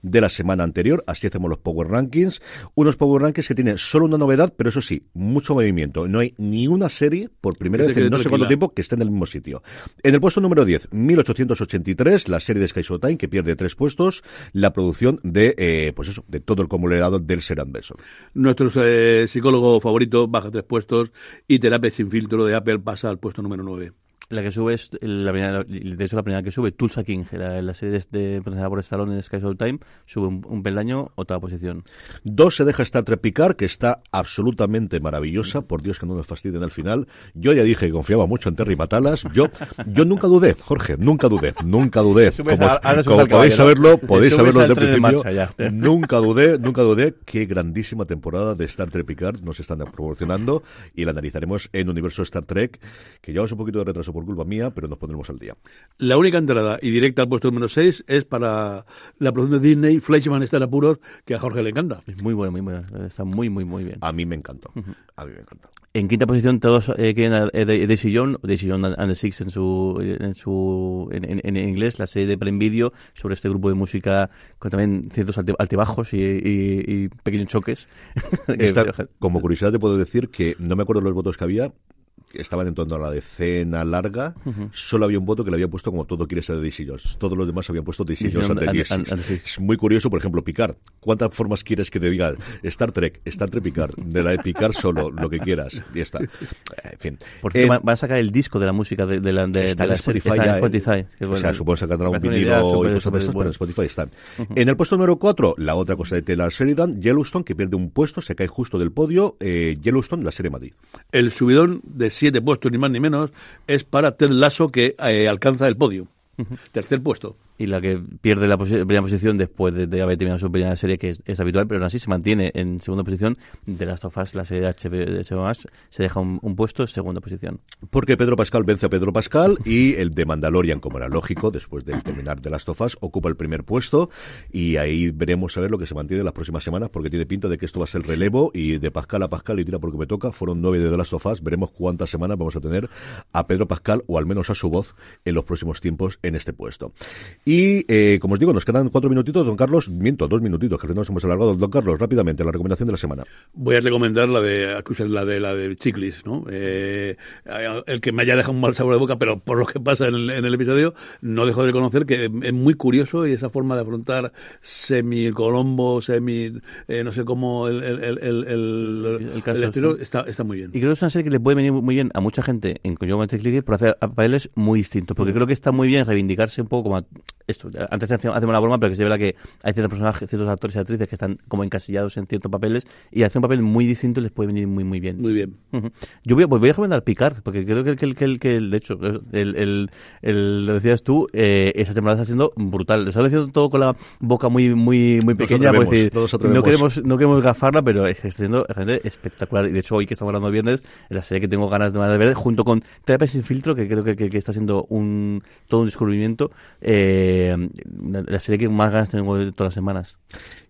de la semana anterior. Así hacemos los Power Rankings. Unos Power Rankings que tienen solo una novedad, pero eso sí, mucho movimiento. No hay ni una serie, por primera vez en no sé cuánto tiempo, que esté en el mismo sitio. En el puesto número 10, 1883, la serie de Sky Showtime, que pierde tres puestos, la producción de, eh, pues eso, de todo el conglomerado del Seran Besson. Nuestro eh, psicólogo favorito baja tres puestos y Terapia sin filtro de Apple pasa al puesto número 9. La que sube es la primera, de hecho la primera que sube, Tulsa King, la, la serie de, presentada por Stallone en Sky Time, sube un, un peldaño, otra posición. Dos se deja Star Trek Picard, que está absolutamente maravillosa. Por Dios que no nos fastidien al final. Yo ya dije que confiaba mucho en Terry Matalas. Yo, yo nunca dudé, Jorge, nunca dudé, nunca dudé. Como, a- como podéis saberlo, podéis saberlo desde el principio. Nunca dudé, nunca dudé. Qué grandísima temporada de Star Trek Picard nos están proporcionando y la analizaremos en Universo Star Trek, que llevamos un poquito de retraso por culpa mía, pero nos pondremos al día. La única entrada y directa al puesto número 6 es para la producción de Disney, Fleischman está en apuros, que a Jorge le encanta. Es muy bueno, muy bueno, está muy, muy, muy bien. A mí me encantó. A mí me encantó. En quinta posición todos eh, quieren a eh, de- Daisy and the Six en su en su en, en- en inglés, la serie de Prime Video sobre este grupo de música con también ciertos alte- altibajos y, y- y pequeños choques. Que- Esta- como curiosidad te puedo decir que no me acuerdo los votos que había. Estaban en torno a la decena larga. Solo había un voto que le había puesto como todo quiere ser de DC Jones. Todos los demás habían puesto DC DC Jones and- ante and- DC. and- and Six. Es muy curioso, por ejemplo, Picard. ¿Cuántas formas quieres que te diga Star Trek, Star Trek Picard, de la de Picard solo, lo que quieras? Y está. En fin. Por cierto, Eh, van a sacar el disco de la música de, de la, de, está de la serie. Spotify Está en ya, ¿eh? Spotify. o sea, supongo que sacarán me un vinilo y cosas de esas, pero en. Spotify están. En el puesto número 4, la otra cosa de Taylor Sheridan, Yellowstone, que pierde un puesto, se cae justo del podio. eh, Yellowstone, la serie Madrid. El subidón de siete puestos, ni más ni menos, es para Ted Lasso, que eh, alcanza el podio. Tercer puesto. Y la que pierde la primera posición después de, haber terminado su primera serie, que es, habitual, pero aún así se mantiene en segunda posición. De Last of Us, la serie de HBO, se deja un, puesto, segunda posición. Porque Pedro Pascal vence a Pedro Pascal y el de Mandalorian, como era lógico, después de terminar de Last of Us, ocupa el primer puesto y ahí veremos a ver lo que se mantiene en las próximas semanas porque tiene pinta de que esto va a ser relevo y de Pascal a Pascal y tira porque me toca, fueron nueve de The Last of Us, veremos cuántas semanas vamos a tener a Pedro Pascal o al menos a su voz en los próximos tiempos en este puesto. Y, eh, como os digo, nos quedan cuatro minutitos, don Carlos, miento, dos minutitos, que al final nos hemos alargado. Don Carlos, rápidamente, la recomendación de la semana. Voy a recomendar la de la de la de Chiclis, ¿no? Eh, el que me haya dejado un mal sabor de boca, pero por lo que pasa en el, en el episodio, no dejo de reconocer que es muy curioso y esa forma de afrontar semi Colombo, semi eh, no sé cómo el, el, el, el, el estilo está, está muy bien. Y creo que es una serie que le puede venir muy bien a mucha gente en Yo Click por hacer papeles muy distintos, porque creo que está muy bien reivindicarse un poco como esto. Antes hacemos una broma, pero que se ve que hay ciertos personajes, ciertos actores y actrices que están como encasillados en ciertos papeles y hacer un papel muy distinto les puede venir muy muy bien. Muy bien. Yo voy, voy a recomendar Picard, porque creo que el que, el, que, de hecho, el, el, el, lo decías tú, eh, esa temporada está siendo brutal. Lo estás diciendo todo con la boca muy muy muy pequeña, decir, no queremos no queremos gafarla, pero está siendo gente espectacular. Y de hecho, hoy que estamos hablando viernes, es la serie que tengo ganas de ver, junto con Terapia sin filtro, que creo que, que, está siendo un todo un descubrimiento, eh, la serie que más ganas tengo todas las semanas.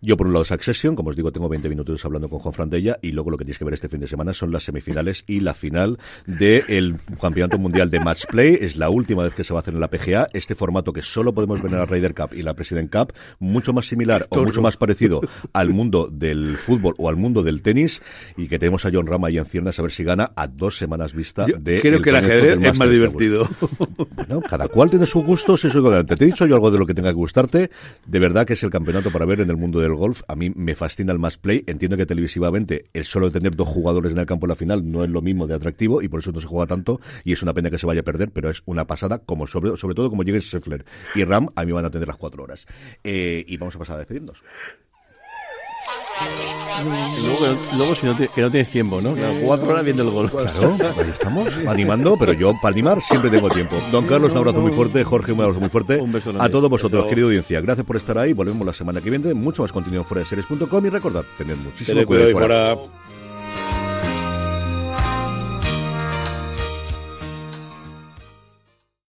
Yo, por un lado, Succession, como os digo, tengo 20 minutos hablando con Juan Frantella, y luego lo que tienes que ver este fin de semana son las semifinales y la final del Campeonato Mundial de Match Play. Es la última vez que se va a hacer en la PGA. Este formato que solo podemos ver en la Ryder Cup y la President Cup, mucho más similar o mucho más parecido al mundo del fútbol o al mundo del tenis, y que tenemos a John Rama y en ciernes a ver si gana a dos semanas vista de. Creo que el ajedrez es más divertido. Bueno, cada cual tiene su gusto, eso es Te he dicho yo algo de lo que tenga que gustarte. De verdad que es el campeonato para ver en el mundo del golf. A mí me fascina el match play. Entiendo que televisivamente el solo tener dos jugadores en el campo en la final no es lo mismo de atractivo y por eso no se juega tanto y es una pena que se vaya a perder, pero es una pasada, como sobre, sobre todo como llegue Scheffler y Ram, a mí van a tener las cuatro horas. Eh, y vamos a pasar a despedirnos. Luego, si no, que no tienes tiempo, ¿no? cuatro horas viendo el golf. Claro, ahí estamos, animando, pero yo para animar siempre tengo tiempo. Don Carlos, un abrazo muy fuerte. Jorge, un abrazo muy fuerte. a todos vosotros, querida audiencia. Gracias por estar ahí. Volvemos la semana que viene. Mucho más contenido en fuera de series.com y recordad, tened muchísimo cuidado. fuera.